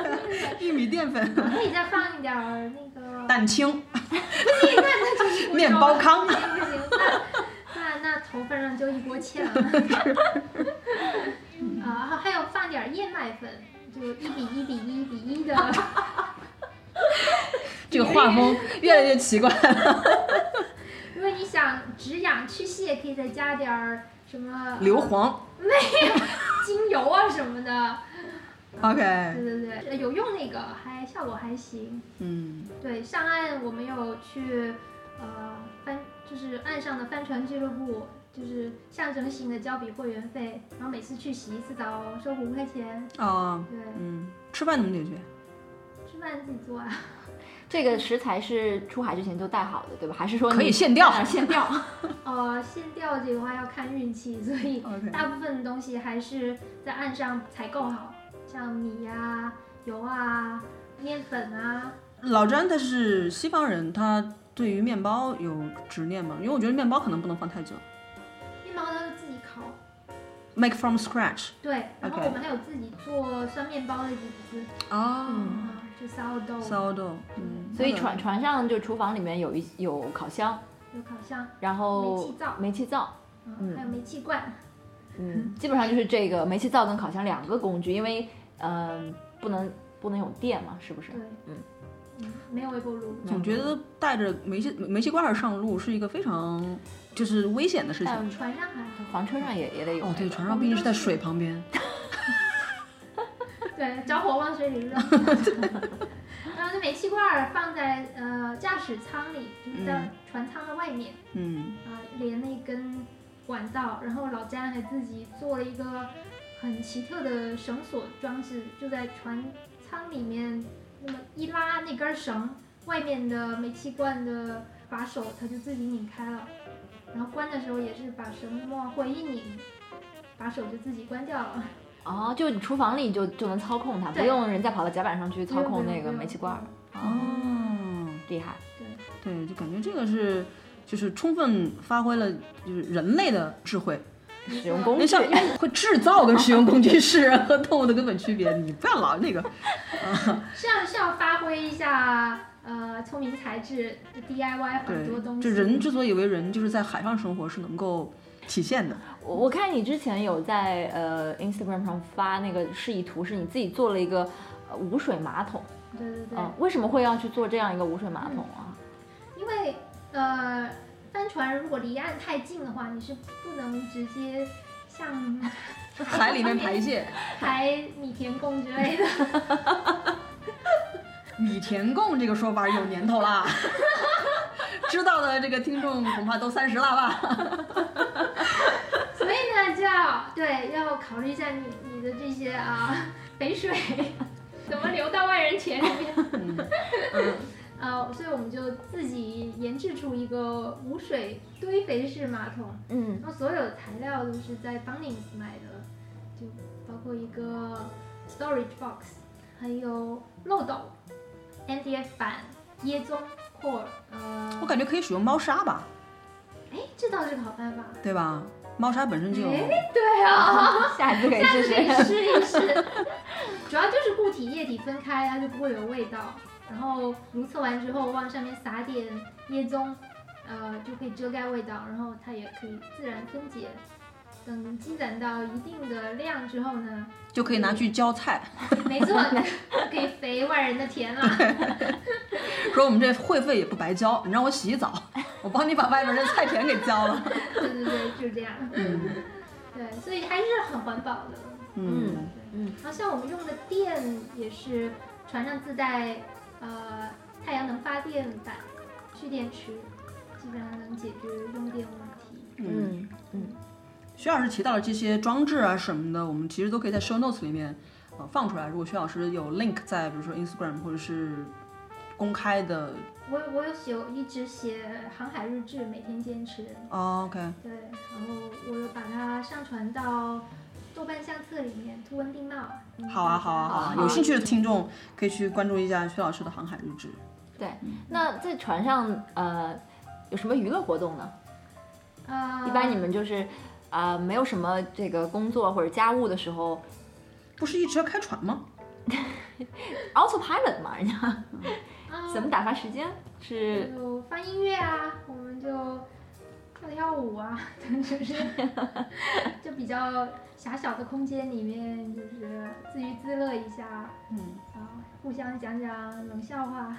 S1: 玉米淀粉、
S2: 可以再放一点儿那个，
S1: 蛋清、
S2: 那那就是
S1: 面包糠
S2: 不行不行，那那那头发上就一锅芡了。啊，还还有放点燕麦粉，就一比一比一比一的。
S1: 这个画风越来越奇怪。
S2: 如果你想止痒去屑，可以再加点儿什么
S1: 硫磺没有
S2: 精油啊什么的。
S1: ，OK，
S2: 对对对，呃有用那个，还效果还行。
S1: 嗯，
S2: 对，上岸我们有去呃帆，就是岸上的帆船俱乐部，就是象征性的交笔会员费，然后每次去洗一次澡收五块钱。
S1: 哦，
S2: 对，
S1: 嗯，吃饭怎么解决？
S2: 吃饭自己做啊。
S3: 这个食材是出海之前就带好的，对吧？还是说
S1: 可以
S3: 你
S1: 现钓
S3: 现钓？
S2: 呃，现钓这个话要看运气，所以大部分的东西还是在岸上采购好，像米呀、油啊、面粉啊。
S1: 老詹他是西方人，他对于面包有执念吗？因为我觉得面包可能不能放太久。
S2: 面包都是自己烤
S1: ，Make from scratch
S2: 对，然后我们还有自己做酸面包的底子，
S1: 啊
S2: 啊，就
S1: sourdough，，sourdough，嗯，
S3: 所以船船上就厨房里面有一有烤箱，
S2: 有烤箱，
S3: 然后
S2: 煤气灶
S3: 煤气灶，
S2: 啊
S3: 嗯
S2: 还有煤气罐，
S3: 嗯，基本上就是这个煤气灶跟烤箱两个工具，因为嗯、不能不能有电嘛，是不是
S2: 对？，
S3: 嗯
S2: 嗯，没有微波炉，
S1: 总觉得带着煤气煤气罐上路是一个非常就是危险的事情。
S3: 但
S2: 船上还好，
S3: 房车上也也得有、
S1: 哦，对，船上毕竟是在水旁边。
S2: 对，着火往水里扔。然后那煤气罐儿放在呃驾驶舱里，就是在船舱的外面
S1: 嗯，
S2: 啊、连了一根管道，然后老詹还自己做了一个很奇特的绳索装置，就在船舱里面那么一拉那根绳，外面的煤气罐的把手它就自己拧开了，然后关的时候也是把绳往回一拧，把手就自己关掉了。
S3: 哦，就你厨房里就就能操控它，不用人再跑到甲板上去操控那个煤气罐儿，
S1: 哦，
S3: 厉害。
S1: 对对，就感觉这个是就是充分发挥了就是人类的智慧。
S3: 使用工具
S1: 那像会制造跟使用工具是人和动物的根本区别，你不要老那个。
S2: 是要是要发挥一下呃聪明才智，DIY 很多东，西。
S1: 就人之所以为人，就是在海上生活是能够体现的。
S3: 我我看你之前有在呃 Instagram 上发那个示意图，是你自己做了一个呃无水马桶。
S2: 对对对，
S3: 嗯，为什么会要去做这样一个无水马桶啊？
S2: 因为呃帆船如果离岸太近的话，你是不能直接像
S1: 海里面排泄，
S2: 排米田共之类的。
S1: 米田共这个说法有年头啦，知道的这个听众恐怕都三十了吧？
S2: 所以呢，就要对要考虑一下你你的这些啊 肥水 怎么流到外人田里面。
S1: 嗯
S2: 呃，所以我们就自己研制出一个无水堆肥式马桶，
S3: 嗯
S2: 然后所有的材料都是在 Bunnings 买的，就包括一个 storage box，还有漏斗、MDF 板、椰棕、
S1: 我感觉可以使用猫砂吧，
S2: 哎，这倒是个好办法。
S1: 对吧？猫砂本身就有。
S2: 哎，对啊，
S3: 下一次可以
S2: 下
S3: 试
S2: 次可以
S3: 试。
S2: 试一试。主要就是固体液体分开，它就不会有味道。然后如厕完之后，往上面撒点椰棕，呃，就可以遮盖味道，然后它也可以自然分解。等积攒到一定的量之后呢，
S1: 就可以拿去浇菜，
S2: 没错，就可以肥外人的田了。
S1: 说我们这会费也不白交，你让我洗澡，我帮你把外边的菜田给浇了。
S2: 对对对，就是这样。
S1: 嗯
S2: 对，所以还是很环保的。
S1: 嗯，
S3: 嗯
S2: 然后像我们用的电也是船上自带呃太阳能发电板、蓄电池，基本上能解决用电问题。
S3: 嗯嗯，
S1: 徐老师提到的这些装置啊什么的，我们其实都可以在 show notes 里面呃放出来。如果薛老师有 link 在，比如说 Instagram 或者是公开的、
S2: 我我有写，一直写航海日志，每天坚持。
S1: 哦、，OK，
S2: 对，然后我有把它上传到豆瓣相册里面，图文并茂。嗯
S1: 好啊，好啊，好啊！有兴趣的听众可以去关注一下薛老师的航海日志。
S3: 对。那在船上呃有什么娱乐活动呢？
S2: 呃，
S3: 一般你们就是啊、没有什么这个工作或者家务的时候
S1: 不是一直要开船吗？
S3: autopilot 嘛，人家
S2: 啊
S3: 怎么打发时间？是
S2: 就放音乐啊，我们就跳跳舞啊，就是就比较狭小的空间里面，就是自娱自乐一下
S1: 嗯，
S2: 然后，互相讲讲冷笑话。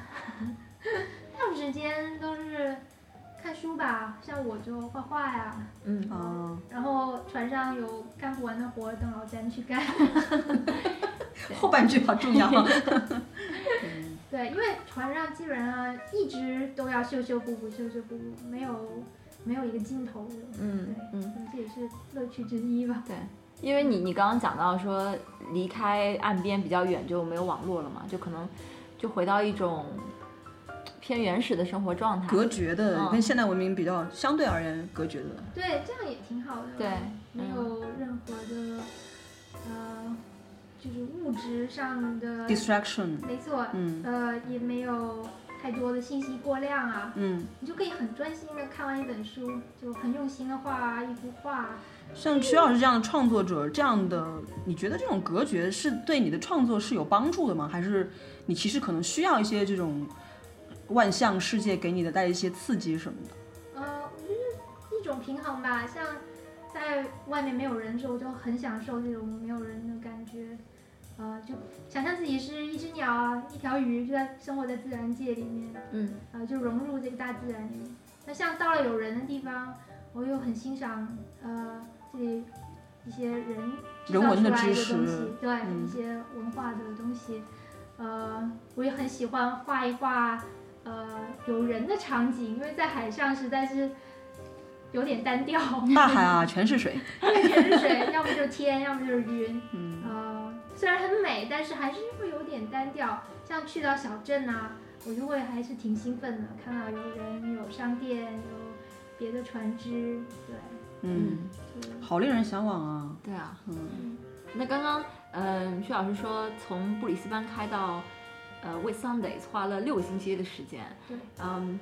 S2: 大部分时间都是看书吧，像我就画画呀，
S3: 嗯
S1: 哦、
S2: 然后船上有干不完的活等老詹去干。
S1: 后半句好重要。
S2: 对，因为船上基本上一直都要修修补补，修修补补，没有没有一个尽头的。
S3: 嗯
S2: 对，
S3: 嗯。
S2: 这也是乐趣之一吧。
S3: 对，因为你你刚刚讲到说离开岸边比较远就没有网络了嘛，就可能就回到一种偏原始的生活状态。
S1: 隔绝的，
S3: 嗯
S1: 跟现代文明比较相对而言隔绝的。
S2: 对，这样也挺好的。
S3: 对
S2: 没有任何的呃，就是物质上的
S1: ，distraction，
S2: 没错，
S1: 嗯
S2: 呃，也没有太多的信息过量啊，
S1: 嗯，
S2: 你就可以很专心的看完一本书，就很用心的画一幅画。
S1: 像曲老师这样的创作者，这样的，你觉得这种隔绝是对你的创作是有帮助的吗？还是你其实可能需要一些这种万象世界给你的带一些刺激什么的？
S2: 呃，我觉得一种平衡吧，像在外面没有人的时候，我就很享受这种没有人的感觉。呃，就想象自己是一只鸟啊，一条鱼，就在生活在自然界里面，
S3: 嗯
S2: 呃，就融入这个大自然里面。那像到了有人的地方，我又很欣赏呃这里一些人制
S1: 人文的
S2: 造出来的
S1: 知识
S2: 东西，对、
S1: 嗯
S2: 一些文化的东西。呃，我也很喜欢画一画呃有人的场景，因为在海上实在是有点单调，
S1: 大海啊，全是水。
S2: 全是水，要么就是天，要么就是云。
S1: 嗯
S2: 呃，虽然很美，但是还是会有点单调。像去到小镇啊，我就会还是挺兴奋的，看到有人、有商店、有别的船只，对，
S1: 嗯，好令人向往啊。
S3: 对啊。
S1: 嗯，
S2: 嗯，
S3: 那刚刚，嗯、薛老师说从布里斯班开到呃 With Sundays 花了六个星期的时间。
S2: 对。
S3: 嗯，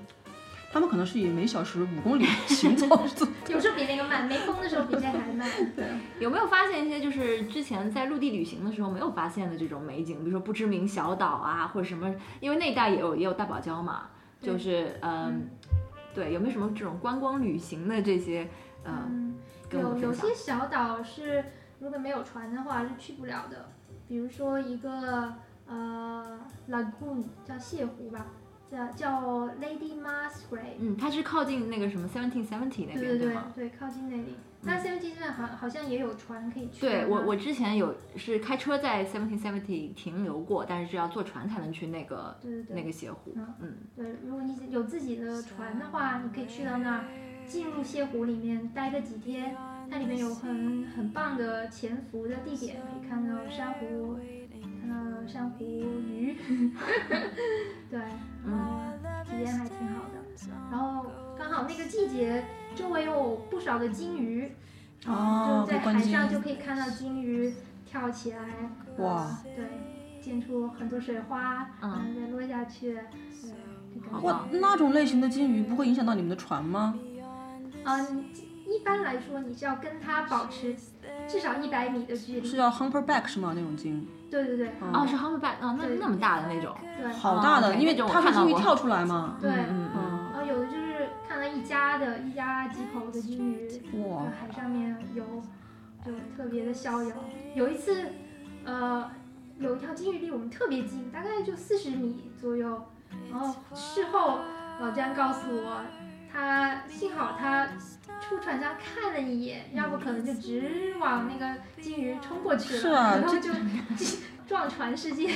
S1: 他们可能是以每小时五公里 行走 做。
S2: 有时候比那个慢，没风的时候比这还慢。
S1: 对，
S3: 有没有发现一些就是之前在陆地旅行的时候没有发现的这种美景，比如说不知名小岛啊，或者什么？因为那一带也有也有大堡礁嘛，就是嗯，对，有没有什么这种观光旅行的这些呃
S2: 嗯，有有些？小岛是如果没有船的话是去不了的，比如说一个呃 lagoon 叫泻湖吧，叫叫 Lady Musgrave。
S3: 嗯，它是靠近那个什么 Seventeen Seventy 那边
S2: 对对对
S3: 吗？
S2: 对，靠近那里。那 Seventy 镇好好像也有船可以去。
S3: 对我，我之前有是开车在 Seventeen Seventy 停留过，但是是要坐船才能去那个
S2: 对对对
S3: 那个泻湖。
S2: 嗯
S3: 嗯
S2: 对，如果你有自己的船的话，你可以去到那儿，进入泻湖里面待个几天。它里面有很很棒的潜伏的地点，可以看到珊瑚，看到珊瑚鱼，对，然后体验还挺好的。然后刚好那个季节，周围有不少的金鱼，
S1: 哦
S2: 就在海上就可以看到金鱼跳起来，
S1: 哇
S2: 呃对，溅出很多水花，
S3: 嗯
S2: 然后再落下去，对，就感觉
S3: 好棒
S1: 哇，那种类型的金鱼不会影响到你们的船吗？
S2: 嗯，一般来说你是要跟它保持至少一百米的距离。
S1: 是要 humperback 是吗？那种鲸，
S2: 对对对
S1: 嗯
S3: 哦，是 Hummerback 哦，那那么大的那种。
S2: 对。
S1: 好大的，因为它是金鱼跳出来嘛。
S2: 对
S3: 嗯嗯嗯。
S1: 嗯，
S2: 然后有的就是看到一家的一家几口的金鱼，
S1: 哇
S2: 在海上面游，就特别的逍遥。有一次，呃，有一条金鱼离我们特别近，大概就四十米左右。然后事后老詹告诉我，他幸好他出船上看了一眼，要不可能就直往那个鲸鱼冲过去了，
S1: 是啊
S2: 然后就 撞船事件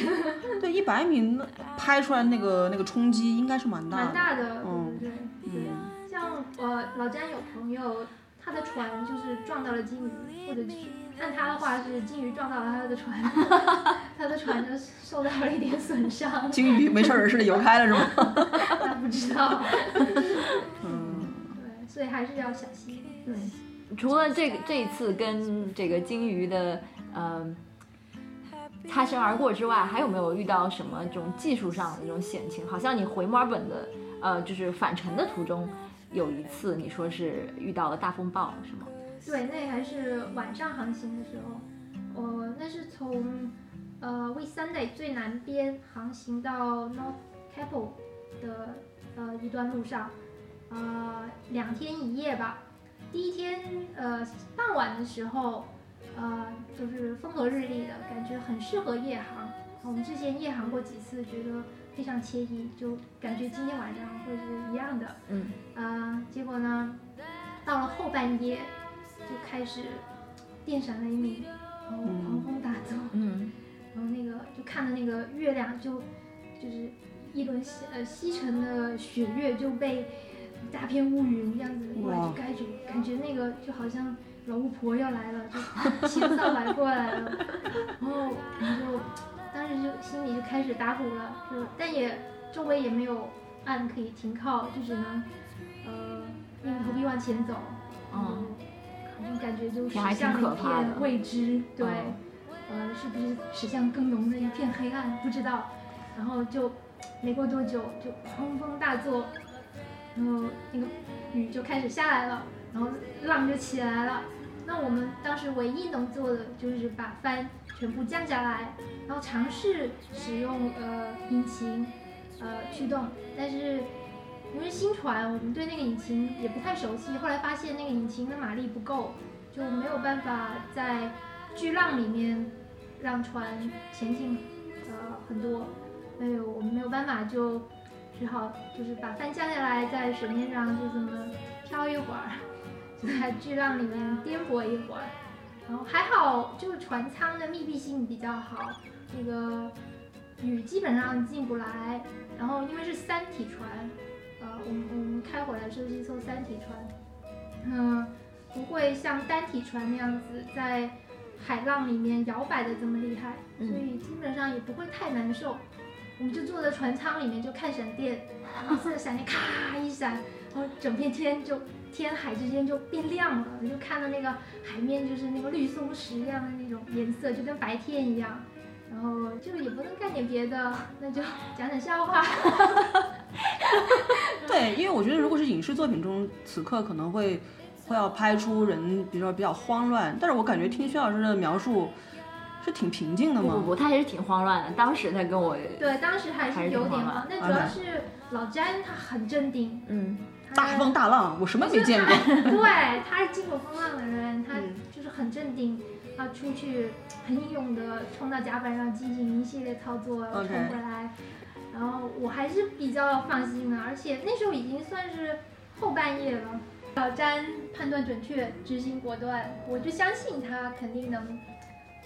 S1: 对，一百米那拍出来那个那个冲击应该是蛮大的。
S2: 蛮大的，
S1: 嗯
S2: 对对像我老詹有朋友，他的船就是撞到了鲸鱼，或者是按他的话是鲸鱼撞到了他的船，他的船就受到了一点损伤，
S1: 鲸鱼没事儿似的游开了是吗？
S2: 他不知道，
S1: 嗯，
S2: 对，所以还是要小心。对，
S3: 除了这个这一次跟这个鲸鱼的呃擦身而过之外，还有没有遇到什么这种技术上的这种险情？好像你回墨尔本的呃，就是返程的途中，有一次你说是遇到了大风暴，是吗？
S2: 对，那还是晚上航行的时候，我那是从呃 w e Sunday 最南边航行到 North Capital 的呃一段路上，呃两天一夜吧。第一天呃傍晚的时候，呃就是风和日丽的感觉，很适合夜航。我们之前夜航过几次，觉得非常惬意，就感觉今天晚上会是一样的。
S3: 嗯，
S2: 呃，结果呢，到了后半夜就开始电闪雷鸣，然后狂风大作，
S3: 嗯
S2: 然后那个就看着那个月亮就就是一轮西呃西沉的雪月就被一大片乌云这样子过就盖住，感觉那个就好像老巫婆要来了，就天上来过来了，然后我们就当时就心里就开始打鼓了，就但也周围也没有岸可以停靠，就只能呃硬着头皮往前走。
S3: 嗯，
S2: 好像感觉就驶向了一片未知，对，
S3: 嗯
S2: 呃，是不是驶向更浓的一片黑暗？不知道。然后就没过多久，就狂风大作，然后那个雨就开始下来了，然后浪就起来了。那我们当时唯一能做的就是把帆全部降下来，然后尝试使用呃引擎呃驱动，但是因为新船，我们对那个引擎也不太熟悉，后来发现那个引擎的马力不够，就没有办法在巨浪里面让船前进呃很多，没有我们没有办法就只好就是把帆降下来，在水面上就这么漂一会儿，就在巨浪里面颠簸一会儿，然后还好就是船舱的密闭性比较好，那个雨基本上进不来，然后因为是三体船。呃，我们我们开回来是一艘三体船，嗯、不会像单体船那样子在海浪里面摇摆的这么厉害，
S3: 嗯
S2: 所以基本上也不会太难受。我们就坐在船舱里面就看闪电，一次闪电咔一闪，然后整片天就天海之间就变亮了，你就看到那个海面就是那个绿松石一样的那种颜色，就跟白天一样。然后就也不能干点别的，那就讲讲笑话。
S1: 对，因为我觉得如果是影视作品中，此刻可能会会要拍出人，比如说比较慌乱，但是我感觉听薛老师的描述是挺平静的吗。
S3: 不不不，他还是挺慌乱的。当时他跟我，
S2: 对，当时还
S3: 还
S2: 是有点慌，但主要是老詹他很镇定，
S3: 嗯
S1: 大风大浪，我什么没见过。
S2: 对，他是经过风浪的人，他
S3: 嗯
S2: 就是很镇定，他出去很英勇的冲到甲板上进行一系列操作，冲回来，然后我还是比较放心的，而且那时候已经算是后半夜了。老詹判断准确，执行果断，我就相信他肯定能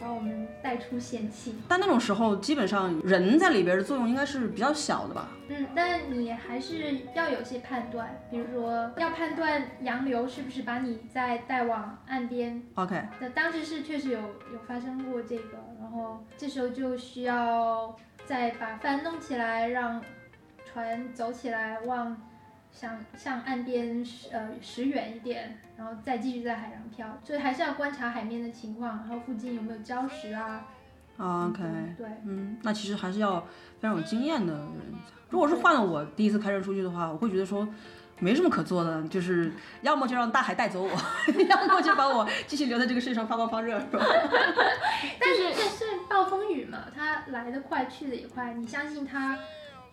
S2: 把我们带出险气。
S1: 但那种时候，基本上人在里边的作用应该是比较小的吧？
S2: 嗯，但你还是要有些判断，比如说要判断洋流是不是把你再带往岸边。
S1: OK，
S2: 那当时是确实有有发生过这个，然后这时候就需要再把帆弄起来，让船走起来，往向向岸边呃驶远一点，然后再继续在海上漂。所以还是要观察海面的情况，然后附近有没有礁石啊。
S1: OK，
S2: 对，
S1: 嗯，那其实还是要非常有经验的人。如果是换了我第一次开车出去的话，我会觉得说没什么可做的，就是要么就让大海带走我，要么就把我继续留在这个世界上发光发热。是吧
S2: 但是这是暴风雨嘛，它来得快，去得也快。你相信它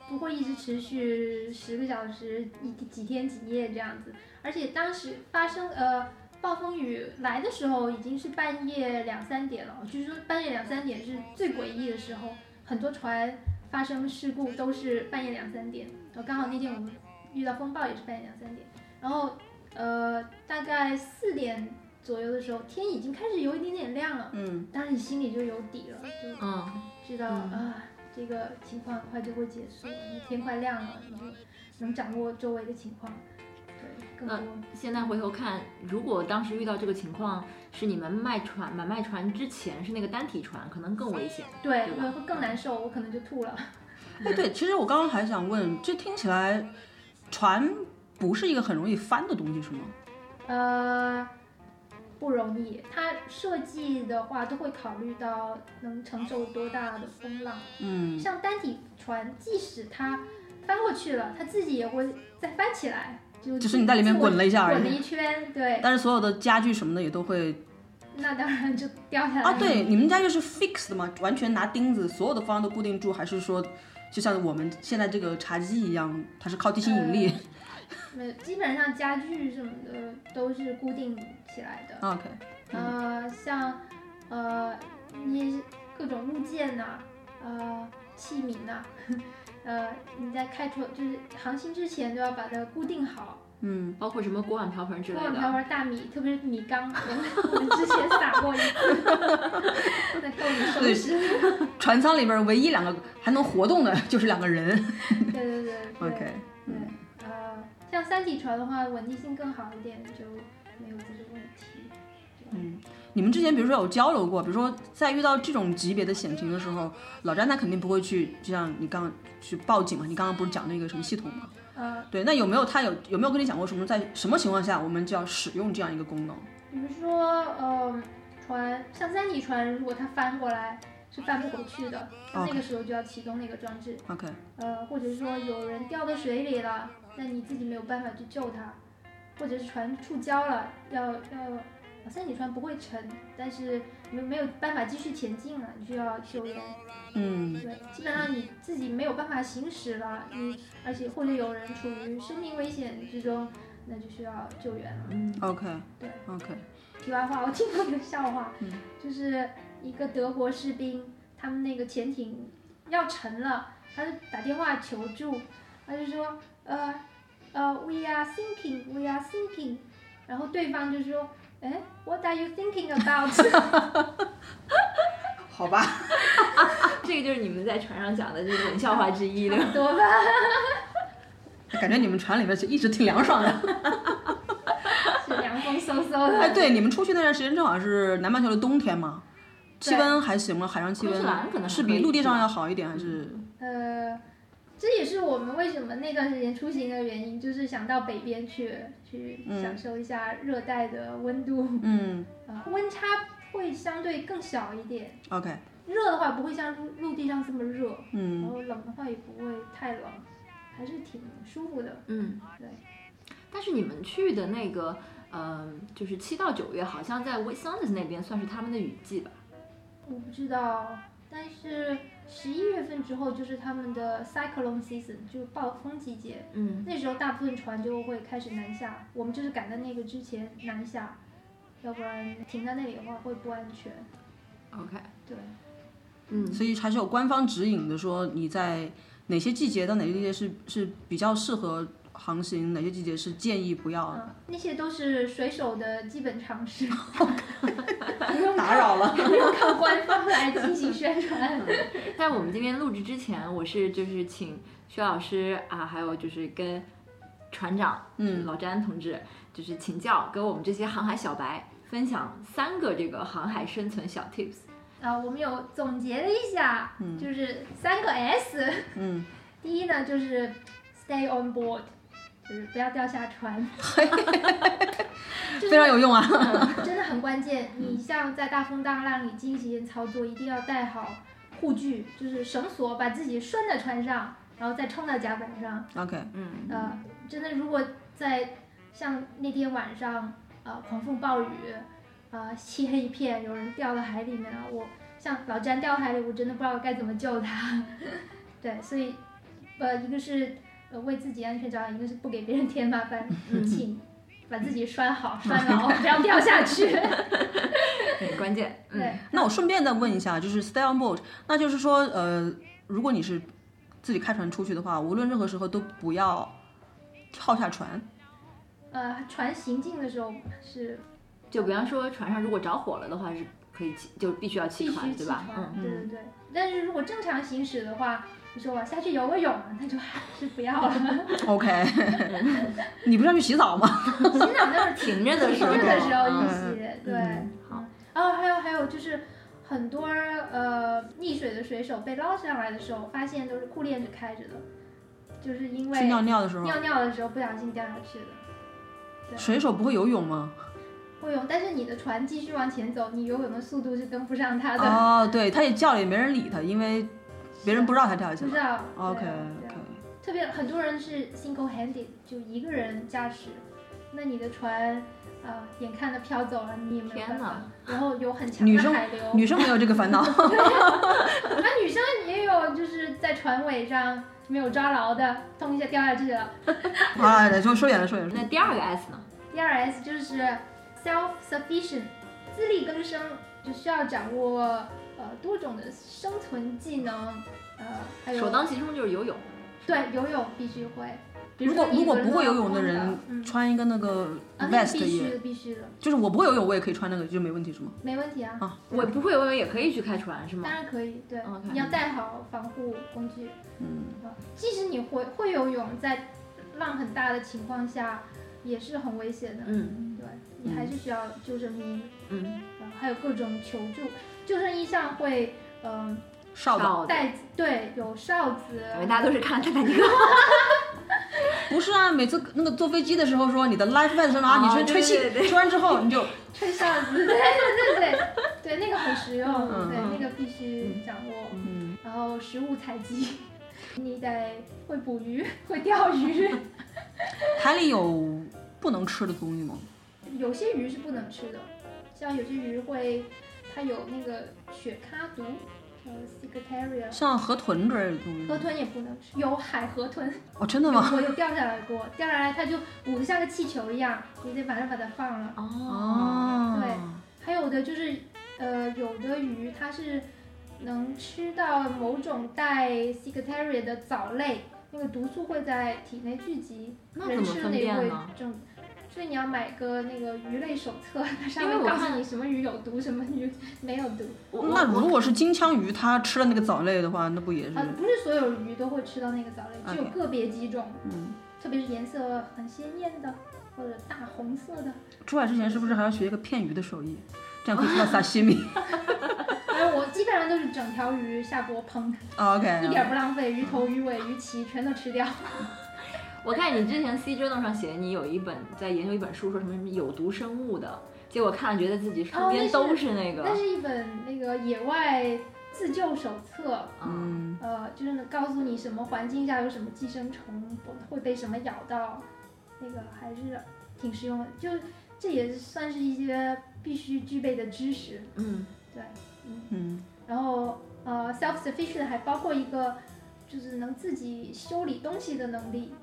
S2: 不会一直持续十个小时、一几天几夜这样子？而且当时发生呃暴风雨来的时候已经是半夜两三点了，据说半夜两三点是最诡异的时候，很多船发生事故都是半夜两三点。然后刚好那天我们遇到风暴也是半夜两三点，然后呃大概四点左右的时候，天已经开始有一点点亮了。
S1: 嗯，
S2: 当时你心里就有底了，就
S3: 嗯，
S2: 知道、
S1: 嗯
S2: 啊，这个情况很快就会结束，因为天快亮了，你就能掌握周围的情况，对，更多。
S3: 现在回头看，如果当时遇到这个情况，是你们卖船买卖船之前是那个单体船，可能更危险。
S2: 对，
S3: 对吧
S2: 会会更难受，我可能就吐了。
S1: 哎，对，其实我刚刚还想问，这听起来船不是一个很容易翻的东西，是吗？
S2: 呃，不容易，它设计的话都会考虑到能承受多大的风浪。
S1: 嗯，
S2: 像单体船，即使它翻过去了，它自己也会再翻起来，就
S1: 只是你在里面滚了一下而已
S2: 滚了一圈，对，
S1: 但是所有的家具什么的也都会
S2: 那当然就掉下来
S1: 啊，对，你们家就是 fixed 的吗？完全拿钉子，所有的方向都固定住，还是说，就像我们现在这个茶几一样，它是靠地心引力、
S2: 没，基本上家具什么的都是固定起来的。
S1: o k
S2: 呃，像呃一些各种物件呐、呃器皿呐、呃你在开船就是航行之前都要把它固定好。
S1: 嗯，
S3: 包括什么锅碗瓢盆之类的
S2: 锅碗瓢。盆、大米，特别是米缸，我们我们之前撒过一次，在够你收拾。
S1: 船舱里边唯一两个还能活动的就是两个人。
S2: 对对对对
S1: OK，
S2: 对
S1: 嗯，
S2: 呃，像三体船的话，稳定性更好一点，就没有这个问题。
S1: 嗯你们之前比如说有交流过，比如说在遇到这种级别的险情的时候，老詹他肯定不会去，就像你刚刚去报警嘛，你刚刚不是讲那个什么系统吗？
S2: 呃，
S1: 对，那有没有他有有没有跟你讲过什么，在什么情况下我们就要使用这样一个功能？
S2: 比如说，呃，船像三体船，如果它翻过来是翻不回去的，那那个时候就要启动那个装置。
S1: OK，
S2: 呃，或者说有人掉到水里了，那你自己没有办法去救他，或者是船触礁了，要要三体船不会沉，但是没没有办法继续前进了，你需要救援。
S1: 嗯
S2: 对，基本上你自己没有办法行驶了，你而且或者有人处于生命危险之中，那就需要救援了。
S3: 嗯
S1: ，OK，
S2: 对
S1: ，OK，
S2: 题外话，我听过一个笑话，
S1: 嗯
S2: 就是一个德国士兵，他们那个潜艇要沉了，他就打电话求助，他就说，呃，呃，we are thinking，we are thinking，然后对方就说，哎，what are you thinking about？
S1: 好吧，
S3: 这个就是你们在船上讲的这种笑话之一，对吧？
S2: 多吧？
S1: 感觉你们船里面是一直挺凉爽的。
S2: 是凉风嗖嗖的。
S1: 哎，对，你们出去那段时间正好是南半球的冬天嘛，气温还行吗？海上气温是比陆地上要好一点，还是？
S2: 呃，这也是我们为什么那段时间出行的原因，就是想到北边去，去
S1: 嗯
S2: 享受一下热带的温度，
S1: 嗯
S2: 呃，温差会相对更小一点。
S1: ，OK，
S2: 热的话不会像陆陆地上这么热，嗯然
S1: 嗯
S2: 后冷的话也不会太冷，还是挺舒服的。
S3: 嗯，
S2: 对。
S3: 但是你们去的那个，嗯、就是七到九月，好像在 West Sanders 那边算是他们的雨季吧？
S2: 我不知道，但是十一月份之后就是他们的 cyclone season，就是暴风季节。
S3: 嗯，
S2: 那时候大部分船就会开始南下，我们就是赶在那个之前南下，要不然停在那里的话会不安全。
S3: OK，
S2: 对，
S3: 嗯，
S1: 所以还是有官方指引的，说你在哪些季节到哪些季节是是比较适合航行，哪些季节是建议不要
S2: 嗯，那些都是水手的基本常识，不用
S1: 打扰了。
S2: 不用靠官方来进行宣传。
S3: 在我们这边录制之前，我是就是请薛老师啊，还有就是跟船长，
S1: 嗯
S3: 老詹同志，就是请教，跟我们这些航海小白分享三个这个航海生存小 tips。
S2: 啊，我们有总结了一下，
S1: 嗯
S2: 就是三个 S。
S1: 嗯，
S2: 第一呢，就是 stay on board，就是不要掉下船，
S1: 非常有用啊。
S2: 真的很关键。你像在大风大浪里进行操作，一定要带好护具，就是绳索，把自己拴在船上，然后再冲到甲板上。
S1: OK，
S3: 嗯，
S2: 呃，真的，如果在像那天晚上，呃，狂风暴雨，呃，漆黑一片，有人掉到海里面了，我像老詹掉海里，我真的不知道该怎么救他。对，所以，呃，一个是呃为自己安全着想，一个是不给别人添麻烦，
S3: 嗯
S2: 请把自己拴好、拴牢，不要掉下去。
S3: 很关键。嗯
S2: 对，
S1: 那我顺便再问一下，就是 stay on board，那就是说，呃，如果你是自己开船出去的话，无论任何时候都不要跳下船。
S2: 呃，船行进的时候是
S3: 就比方说船上如果着火了的话，是可以起，就必须要弃
S2: 必须
S3: 船，对吧？
S2: 船，
S3: 嗯，
S2: 对对对。但是如果正常行驶的话，你说我下去游个泳，那就还是不要了。
S1: OK，你不是要去洗澡吗？
S2: 洗澡那是
S3: 停着的时候，
S2: 停着的时候
S3: 嗯
S2: 一洗，对。
S3: 好。
S2: 然后，还有还有就是，很多呃溺水的水手被捞上来的时候，发现都是裤链子开着的，就是因为
S1: 去尿尿的时候，
S2: 尿尿的时候不小心掉下去的。
S1: 水手不会游泳吗？
S2: 会游，但是你的船继续往前走，你游泳的速度是跟不上他的。
S1: 哦，对，他也叫了，也没人理他，因为别人不知道他跳下去了。
S2: 不知道。
S1: OK OK，
S2: 特别很多人是 single handed，就一个人驾驶，那你的船啊、眼看着飘走了，你也没
S3: 天
S2: 办法
S3: 哪。
S2: 然后有很强
S1: 女生
S2: 的海流，
S1: 女生没有这个烦恼。
S2: 那女生也有就是在船尾上没有抓牢的，咚一下掉下去了。
S1: 好了，说说远了，说远了。
S3: 那第二个 S 呢？
S2: 第二 S 就是 self sufficient，自力更生，就需要掌握呃多种的生存技能，呃，还有
S3: 首当其冲就是游泳。
S2: 对游泳必须会。比
S1: 如果如果不会游泳的人穿一个那个 vest 也，
S2: 必须的，必须的，
S1: 就是我不会游泳，我也可以穿那个，就没问题是吗？
S2: 没问题啊。
S3: 啊我不会游泳也可以去开船是吗
S2: 当？然可以，对你要带好防护工具。
S1: 嗯，
S2: 啊即使你会会游泳，在浪很大的情况下，也是很危险的。
S3: 嗯，
S2: 对你还是需要救生衣，
S3: 嗯，
S2: 还有各种求助。救生衣上会，嗯、
S1: 哨子
S3: 哨子，
S2: 带对有哨子，
S3: 因为大家都是看泰坦尼克。
S1: 不是啊，每次那个坐飞机的时候说你的 life vest 上拿
S3: 哦
S1: 你吹吹气
S3: 对对对，
S1: 吹完之后你就
S2: 吹哨子，对对对对对，那个很实用，
S1: 嗯
S2: 对
S3: 嗯
S2: 那个必须掌握。
S1: 嗯，
S2: 然后食物采集，你得会捕鱼，会钓鱼。
S1: 海里有不能吃的东西吗？
S2: 有些鱼是不能吃的，像有些鱼会，它有那个雪咖毒，呃 c i c t a r i a
S1: 像河豚之类的东西？
S2: 河豚也不能吃，有海河豚，
S1: 哦，真的吗？
S2: 我有掉下来过，掉下来它就鼓得像个气球一样，你得马上把它放了。
S1: 哦，
S2: 对还有的就是，呃，有的鱼它是能吃到某种带 c i c t a r i a 的藻类，那个毒素会在体内聚集，人
S3: 那怎么分
S2: 吃了也会
S3: 辨呢？
S2: 中。所以你要买个那个鱼类手册，它上
S3: 因为我看
S2: 面告诉你什么鱼有毒，什么鱼 没有毒。
S1: 那如果是金枪鱼，它吃了那个藻类的话，那不也是？
S2: 啊，不是所有鱼都会吃到那个藻类，只有个别几种，
S1: 嗯，
S2: 特别是颜色很鲜艳的或者大红色的。
S1: 出海之前是不是还要学一个片鱼的手艺？这样可以吃到沙西米。
S2: 还 有我基本上都是整条鱼下锅烹
S1: ，OK，
S2: 一点儿不浪费，鱼头、鱼尾、鱼鳍全都吃掉。
S3: 我看你之前 C 追动上写你有一本在研究一本书，说什么什么有毒生物的，结果看了觉得自己身边都是那个。
S2: 那是一本那个野外自救手册，
S3: 嗯，
S1: 嗯，
S2: 呃，就是告诉你什么环境下有什么寄生虫会被什么咬到，那个还是挺实用的。就这也算是一些必须具备的知识，
S3: 嗯，
S2: 对，嗯。
S1: 嗯，
S2: 然后呃，self sufficient 还包括一个就是能自己修理东西的能力。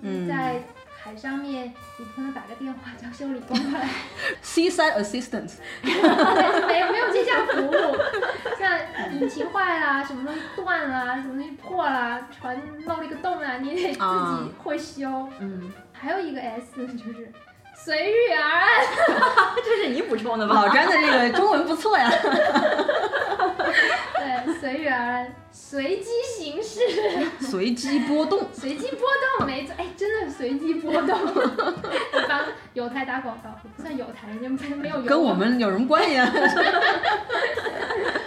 S1: 嗯
S2: 在海上面，你不能打个电话叫修理工过来
S1: ，，Seaside Assistant，
S2: 对，没有没有这项服务。像引擎坏啦，什么东西断啦，什么东西破啦，船漏了一个洞啊，你得自
S1: 啊
S2: 己会修。
S3: 嗯，
S2: 还有一个 S 就是随遇而安，
S3: 这是你补充的吧？
S1: 老詹的这个中文不错呀。
S2: 对，随遇而安，随机行事。
S1: 随机波动，
S2: 随机波动，没错，哎，真的随机波动。我帮有台打广告，也不算有台，人家没没有
S1: 跟我们有什么关系啊？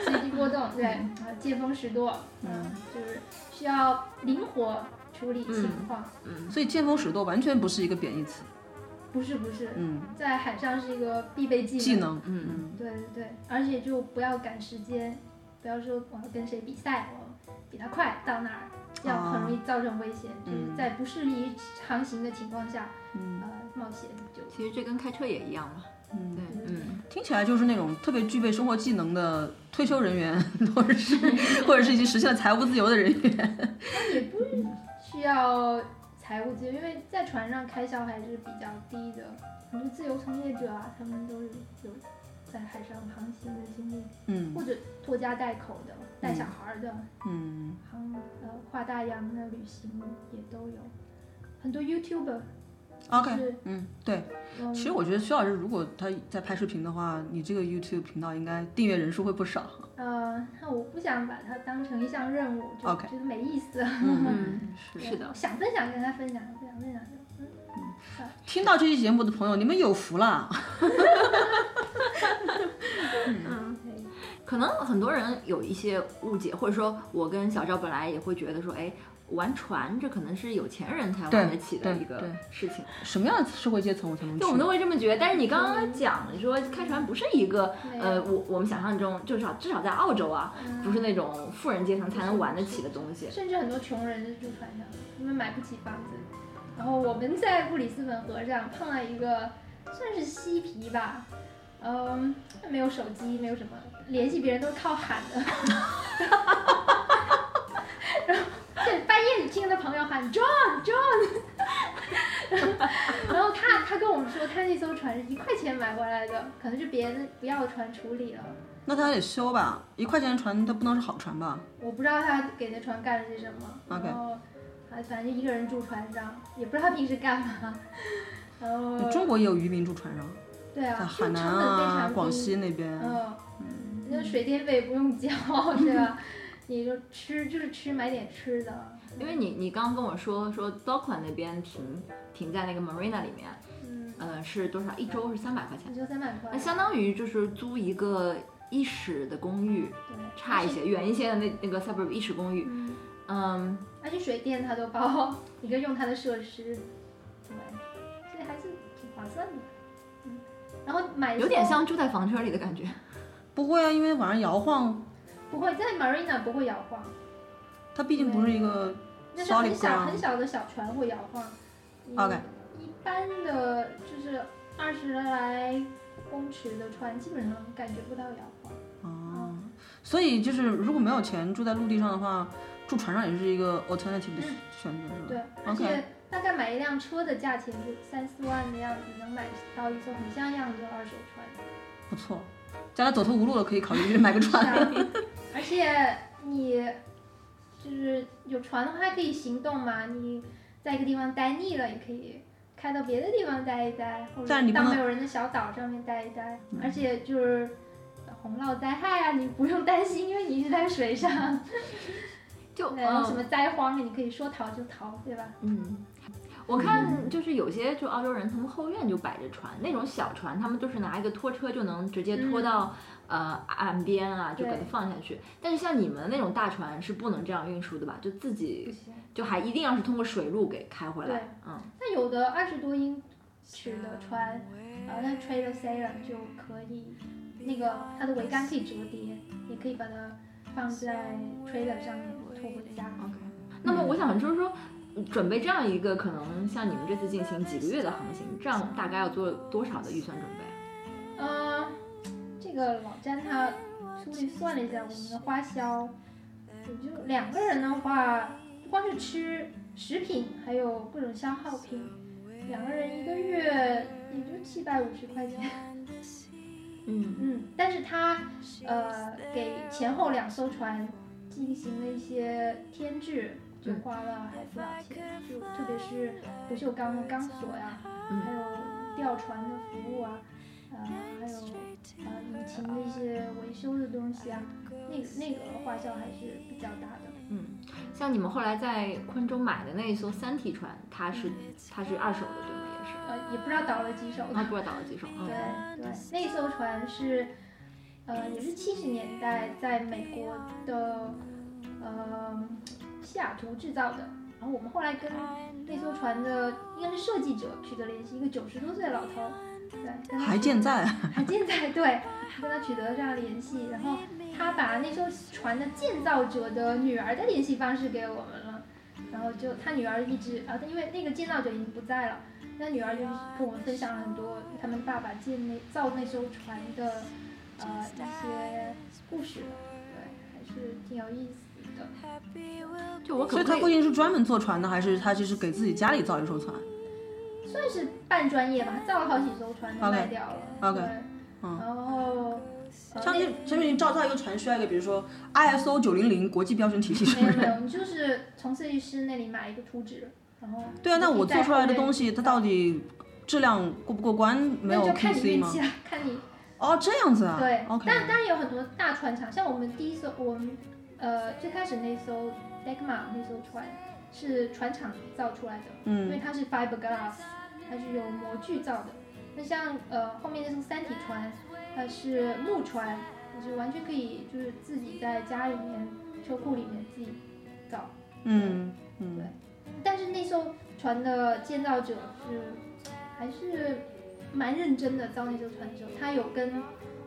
S2: 随机波动，对，啊，见风使舵，嗯，就是需要灵活处理情况，
S3: 嗯，
S1: 所以见风使舵完全不是一个贬义词。
S2: 不是不是，
S1: 嗯，
S2: 在海上是一个必备技能，
S1: 技能，
S3: 嗯
S1: 嗯。
S2: 对对对，而且就不要赶时间，不要说我要跟谁比赛，我比他快到哪儿，这样很容易造成危险，就是
S1: 嗯
S2: 在不适宜航行的情况下，
S1: 嗯。
S2: 呃，冒险就
S3: 其实这跟开车也一样嘛。
S1: 嗯。
S3: 对，嗯，
S1: 听起来就是那种特别具备生活技能的退休人员，或者是或者是已经实现了财务自由的人员。
S2: 也不需要财务自由，因为在船上开销还是比较低的。很多自由从业者啊，他们都是有在海上航行的经历，
S1: 嗯
S2: 或者拖家带口的、带小孩儿的，
S1: 嗯
S2: 航呃跨大洋的旅行也都有。很多 YouTuber
S1: ，OK，嗯，对。
S2: 嗯
S1: 其实我觉得徐老师如果他在拍视频的话，你这个 YouTube 频道应该订阅人数会不少。
S2: 呃，那我不想把它当成一项任务，就
S1: OK
S2: 觉得没意思。
S1: 嗯，是。
S3: 是的。
S2: 想分享就跟他分享，不想分享就嗯。
S1: 听到这期节目的朋友，你们有福了。
S3: 嗯，
S2: 对
S3: 可能很多人有一些误解，或者说我跟小赵本来也会觉得说，哎，玩船这可能是有钱人才玩得起的一个事情，
S1: 什么样的社会阶层我才能去
S3: 对，我？们都会这么觉得。但是你刚刚讲说开船不是一个，呃，我我们想象中，至少至少在澳洲啊，
S2: 嗯
S3: 不是那种富人阶层才能玩得起的东西。
S2: 甚至很多穷人是住船上的，他们买不起房子。然后我们在布里斯本河上碰到一个算是嬉皮吧，嗯，没有手机，没有什么联系别人都是靠喊的。然 后对半夜你听他朋友喊 John John，然后他他跟我们说他那艘船是一块钱买回来的，可能是别人不要的船处理了。
S1: 那他还得修吧？一块钱的船，它不能是好船吧？
S2: 我不知道他给那船干了些什么
S1: OK
S2: 然后他反正一个人住船上，也不知道他平时干嘛。然后
S1: 中国也有渔民住船上，
S2: 对啊，
S1: 海南啊、广西那边。
S2: 嗯，那水电费不用交，对吧？你就吃就是吃买点吃的，
S3: 因为你你刚刚跟我说说 Dockland 那边停停在那个 Marina 里面，呃，是多少？一周是三百块钱，
S2: 也就三百块
S3: 那。相当于就是租一个一室的公寓，
S2: 对，
S3: 差一些，远一些的那那个 suburb 一室公寓，
S2: 嗯，
S3: 嗯，
S2: 而且水电它都包，你可以用它的设施，对，所以还是挺划算的。嗯，然后买
S3: 有点像住在房车里的感觉。
S1: 不会啊，因为晚上摇晃，
S2: 不会在 Marina 不会摇晃，
S1: 它毕竟不是一个
S2: 那是很小很。小的小船会摇晃。
S1: OK
S2: 一般的就是二十来公尺的船，基本上感觉不到摇晃。
S1: 哦，所以就是如果没有钱住在陆地上的话，住船上也是一个 alternative 选择，是吧？
S2: 对，而且大概买一辆车的价钱就三四万的样子，能买到一艘很像样的二手船。
S1: 不错。将来走投无路了，可以考虑买个
S2: 是
S1: 船。
S2: 啊，而且你就是有船的话还可以行动嘛，你在一个地方待腻了，也可以开到别的地方待一待，或者到没有人的小岛上面待一待。而且就是洪涝灾害啊，你不用担心，因为你是在水上。
S3: 就
S2: 对，然后什
S3: 嗯
S2: 么灾荒，你可以说逃就逃，对吧？
S3: 嗯，我看就是有些就澳洲人，他们后院就摆着船，那种小船，他们都是拿一个拖车就能直接拖到、呃岸边啊，就给它放下去。但是像你们那种大船是不能这样运输的吧？就自己。就还一定要是通过水路给开回来。嗯，
S2: 那有的二十多英尺的船，呃，那 trailer sailor 就可以，那个它的桅杆可以折叠，也可以把它放在 trailer 上面拖回家。
S3: OK。那么我想就是说。准备这样一个可能像你们这次进行几个月的航行，这样大概要做多少的预算准备？
S2: 呃，这个老詹他粗略算了一下我们的花销，也就两个人的话，光是吃食品还有各种消耗品，两个人一个月也就七百五十块钱。
S3: 嗯
S2: 嗯，但是他呃给前后两艘船进行了一些添置，就花了还不少钱，就特别是不锈钢的钢索呀，
S3: 嗯
S2: 还有吊船的服务啊，呃，还有呃引擎的一些维修的东西啊，那个那个花销还是比较大的。
S3: 嗯，像你们后来在昆州买的那一艘三体船，它是它是二手的，对吗？也是。
S2: 呃，也不知道倒了几手。
S3: 啊，不知道倒了几手。嗯
S2: 对对，那艘船是，呃，也是七十年代在美国的，呃，西雅图制造的。然后我们后来跟那艘船的应该是设计者取得联系，一个九十多岁的老头，对，
S1: 还健在，
S2: 还健在，对，跟他取得了这样的联系，然后他把那艘船的建造者的女儿的联系方式给我们了，然后就他女儿一直啊，因为那个建造者已经不在了，那女儿就是跟我们分享了很多他们爸爸建那造那艘船的呃一些故事，有意思的。
S3: 就我可
S1: 所以他
S3: 不可以？
S1: 究竟是专门做船的，还是他就是给自己家里造一艘船？
S2: 算是半专业吧，造了好几艘船卖掉了
S1: OK，
S2: 对，
S1: 嗯
S2: 然后呃那
S1: 相信相信你造造一个船需要一个，比如说 ISO 九零零国际标准体系，是不是？
S2: 没有没有，你就是从设计师那里买一个图纸，然后
S1: 对啊，那我做出来的东
S2: 西
S1: 西，它到底质量过不过关？没有
S2: 就看你
S1: QC 吗
S2: 运气？了，看你
S1: 哦，这样子啊。
S2: 对。
S1: OK。
S2: 但当然有很多大船厂，像我们第一艘，我们呃最开始那艘 Degma 那艘船是船厂造出来的，嗯因为
S1: 嗯
S2: 它是 fiberglass，它是有模具造的。那像呃后面那艘三体船，它是木船，就是完全可以就是自己在家里面车库里面自己造。
S1: 嗯嗯，对
S2: 但是那艘船的建造者是还是蛮认真的造那艘船的时候，他有跟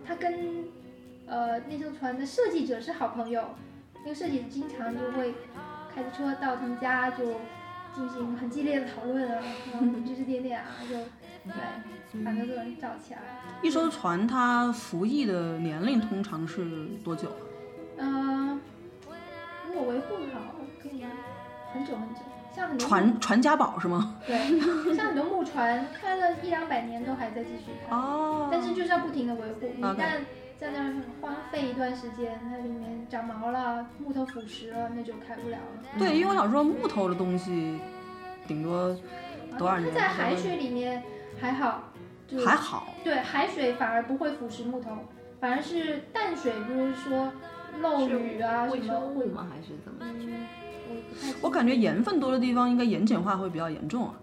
S2: 他跟呃那艘船的设计者是好朋友，那个设计经常就会开着车到他们家就进行很激烈的讨论啊，然后指指点点啊，就对，把那个人找起来。
S1: 一艘船它服役的年龄通常是多久？
S2: 嗯、如果维护好，可以很久很久。像很多木
S1: 船船家宝是吗？
S2: 对，像很多木船开了一两百年都还在继续开。
S1: 哦
S2: 但是就是要不停的维护，在那儿荒废一段时间，它里面长毛了，木头腐蚀了，那就开不了了。
S1: 对，因为我想说木头的东西，顶多多少
S2: 它
S1: 年
S2: 在海水里面还好，就
S1: 还好。
S2: 对海水反而不会腐蚀木头，反而是淡水，比如说漏雨啊什么会，
S3: 生物吗？还是怎么？
S2: 嗯，我
S1: 感觉盐分多的地方应该盐碱化会比较严重啊。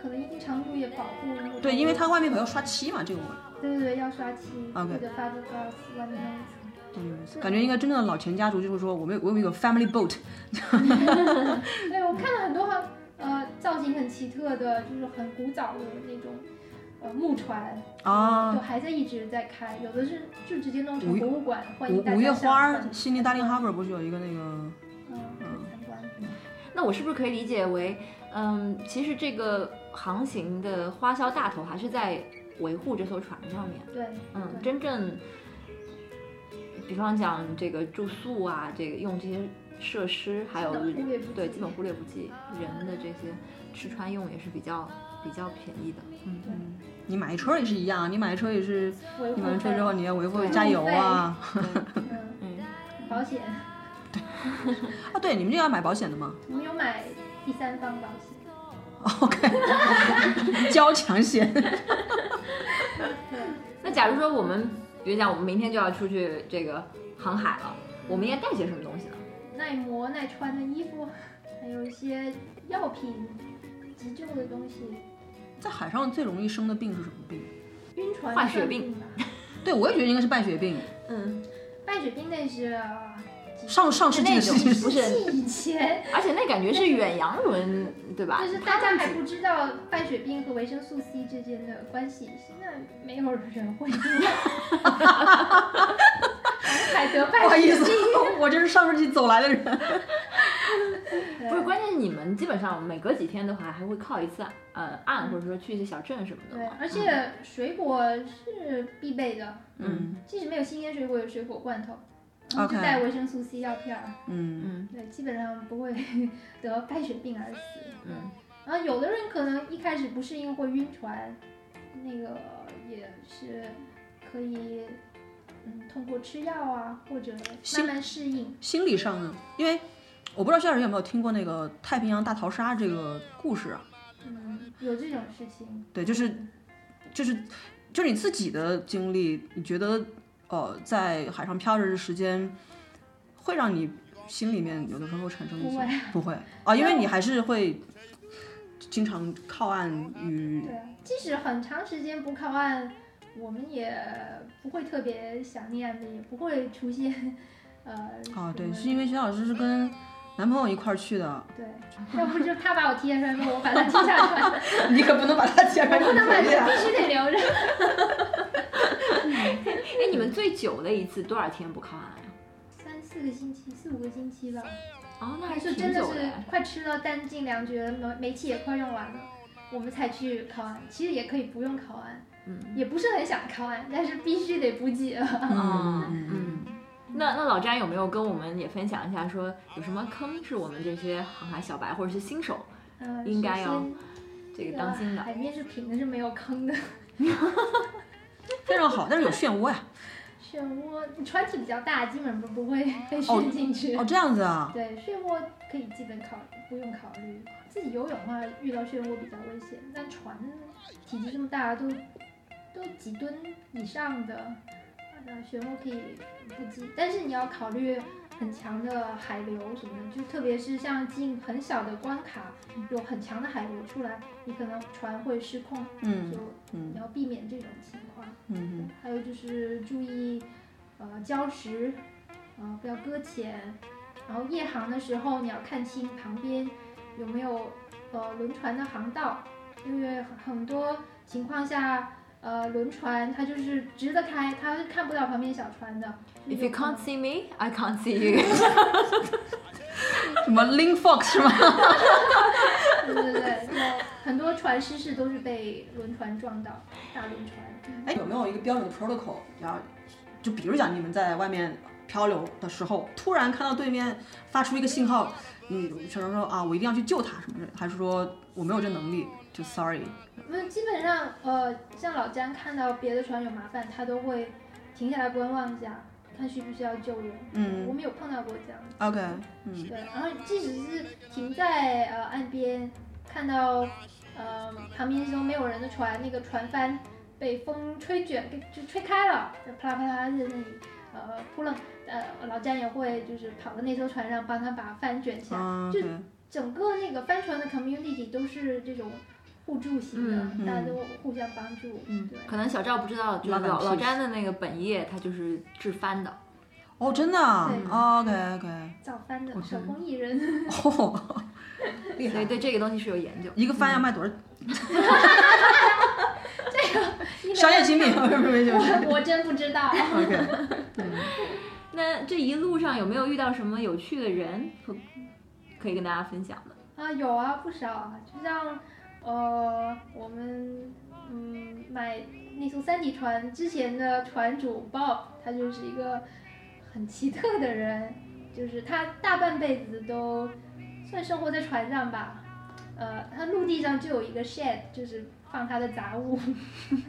S2: 可能一定程度也保护那个。
S1: 对，因为它外面可要刷漆嘛，这个我
S2: 对对对，要刷漆
S1: OK
S2: 或者 fiberglass 外面那一层。
S1: 嗯，感觉应该真正的老钱家族就是说，我们有我有一个 family boat，
S2: 对，我看了很多哈，呃，造型很奇特的，就是很古早的那种，呃，木船，
S1: 啊。
S2: 就，还在一直在开，有的是就直接弄成博物馆，欢
S1: 五
S2: 迎大家
S1: 五月花儿
S2: 上，
S1: 悉尼大令哈 r 不是有一个那个，
S2: 嗯，参观。
S3: 那我是不是可以理解为，嗯，其实这个航行的花销大头还是在维护这艘船上面，
S2: 对，
S3: 嗯，真正，比方讲这个住宿啊，这个用这些设施，还有
S2: 忽略不计
S3: 对基本忽略不计，人的这些吃穿用也是比较比较便宜的，嗯
S1: 嗯，你买车也是一样，你买车也是，你买完车之后你要维护加油啊，
S2: 嗯，
S3: 嗯，
S2: 保险，对。
S1: 啊，对，你们这要买保险的吗？
S2: 我们有买第三方保险。
S1: ？OK，交强险，
S2: 对，
S3: 那假如说我们，比如讲我们明天就要出去这个航海了，我们应该带些什么东西呢？
S2: 耐磨耐穿的衣服，还有一些药品、急救的东西。
S1: 在海上最容易生的病是什么病？
S2: 晕船
S3: 坏血病
S2: 吧，
S1: 对，我也觉得应该是败血病，
S3: 嗯，
S2: 败血病那是
S1: 上上世纪的
S3: 那种
S1: 事情。
S3: 不是，
S2: 以前，
S3: 而且那感觉是远洋轮，对吧？
S2: 就是大家还不知道败血病和维生素 C 之间的关系，现在没有人会 知道。海得
S1: 不好意思
S2: 败血病，，
S1: 我这是上世纪走来的人。
S3: 不是，关键是你们基本上每隔几天的话，还会靠一次呃岸，或者说去一些小镇什么的
S2: 对。，而且水果是必备的，
S1: 嗯
S2: 即使没有新鲜水果，有水果罐头，然后就带维生素 C 药片儿。
S1: 嗯
S3: 嗯
S2: 对，基本上不会 得败血病而死。
S3: 嗯
S2: 然后有的人可能一开始不适应会晕船，那个也是可以，嗯，通过吃药啊，或者
S1: 心
S2: 慢慢适应。
S1: 心理上呢，因为我不知道薛老师有没有听过那个太平洋大逃杀这个故事啊？
S2: 嗯，有这种事情。
S1: 对，就是就是就是你自己的经历，你觉得呃在海上漂着的时间会让你心里面有的时候产生一些
S2: 不会
S1: 啊，因为你还是会经常靠岸与
S2: 对，即使很长时间不靠岸，我们也不会特别想念的，也不会出现，呃，
S1: 啊，对，是因为徐老师是跟男朋友一块儿去的，
S2: 对，要不就他把我踢下船，说我把他踢下船，
S1: 你可不能把他牵
S2: 我不能把
S1: 呀
S2: 他，必须得留着。
S3: 哎，你们最久的一次多少天不靠岸呀？
S2: 三四个星期，四五个星期吧，
S3: 哦，那还
S2: 还
S3: 是
S2: 真的是
S3: 久的哎。
S2: 快吃到弹尽粮绝，煤煤气也快用完了，我们才去靠岸。其实也可以不用靠岸，
S3: 嗯
S2: 也不是很想靠岸，但是必须得补给了。
S3: 哦
S1: 嗯
S3: 嗯。那那老詹有没有跟我们也分享一下，说有什么坑是我们这些航海小白或者是新手
S2: 呃，
S3: 应该要这个当心的？
S2: 海面是平的，是没有坑的。
S1: 非常好，但是有漩涡呀。
S2: 漩涡，你船体比较大，基本不不会被陷进去。
S1: 哦，这样子啊，
S2: 对，漩涡可以基本考不用考虑。自己游泳的话，遇到漩涡比较危险，但船体积这么大，都都几吨以上的，呃，漩涡可以不计。但是你要考虑很强的海流什么的，就特别是像进很小的关卡，有很强的海流出来，你可能船会失控，
S1: 嗯
S2: 就
S1: 嗯
S2: 你要避免这种情况。
S1: 嗯
S2: 还有就是注意，呃，礁石，呃，不要搁浅。然后夜航的时候，你要看清旁边有没有呃轮船的航道，因为很多情况下，呃，轮船它就是直的开，它是看不到旁边小船的。
S3: If you can't see me, I can't see you
S1: 嗯，什么 Link Fox 是吗？
S2: 对对对，有很多船失事都是被轮船撞到，大轮船。
S1: 哎，有没有一个标准的 protocol？然后就比如讲你们在外面漂流的时候，突然看到对面发出一个信号，你全说说啊，我一定要去救他什么的，还是说我没有这能力，就 sorry？
S2: 那基本上，呃，像老詹看到别的船有麻烦，他都会停下来观望一下，看需不需要救援。我
S1: 嗯
S2: 们有碰到过这样子。
S1: ，OK，嗯
S2: 对，然后即使是停在呃岸边，看到呃旁边都没有人的船，那个船帆被风吹卷，给就吹开了，就啪啦啪啦在那里呃扑棱，呃老詹也会就是跑到那艘船上帮他把帆卷起来。
S1: 嗯
S2: 就整个那个帆船的 community 都是这种互助型的，
S3: 嗯
S2: 大家都互相帮助。
S3: 嗯
S2: 对，
S3: 可能小赵不知道，就是老老詹的那个本业，他就是制帆的。
S1: 哦，真的啊
S2: 对
S1: ？OK OK，
S2: 造帆的手工艺人，
S1: 哦，厉害。
S3: 所以对这个东西是有研究。
S1: 一个帆要卖多少？
S2: 这个
S1: 商业机密。
S2: 我我真不知道。
S1: OK，
S3: 那这一路上有没有遇到什么有趣的人和可以跟大家分享的？
S2: 啊，有啊，不少啊，就像呃，我们嗯买那艘三体船之前的船主 Bob，他就是一个很奇特的人，就是他大半辈子都算生活在船上吧，呃，他陆地上就有一个 shed，就是放他的杂物，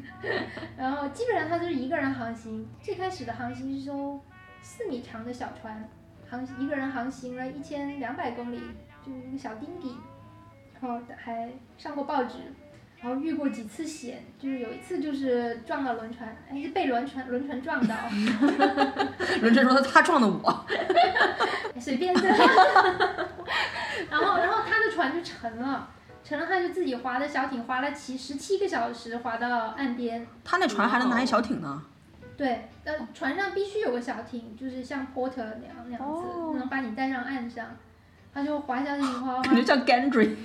S2: 然后基本上他就是一个人航行。最开始的航行是艘四米长的小船，航一个人航行了一千两百公里，就是一个小丁丁，然后还上过报纸，然后遇过几次险，就是有一次就是撞到轮船，哎，是被轮船轮船撞到，
S1: 轮船说他他撞的我，
S2: 随便的。然后，然后他的船就沉了，沉了他就自己划的小艇，划了七十七个小时，划到岸边。
S1: 他那船还能拿一小艇呢。
S2: 对，呃，船上必须有个小艇，就是像 porter 那样那样子，
S1: 哦
S2: 能把你带上岸上。他就划小艇，划划
S1: 感觉像 Gandry。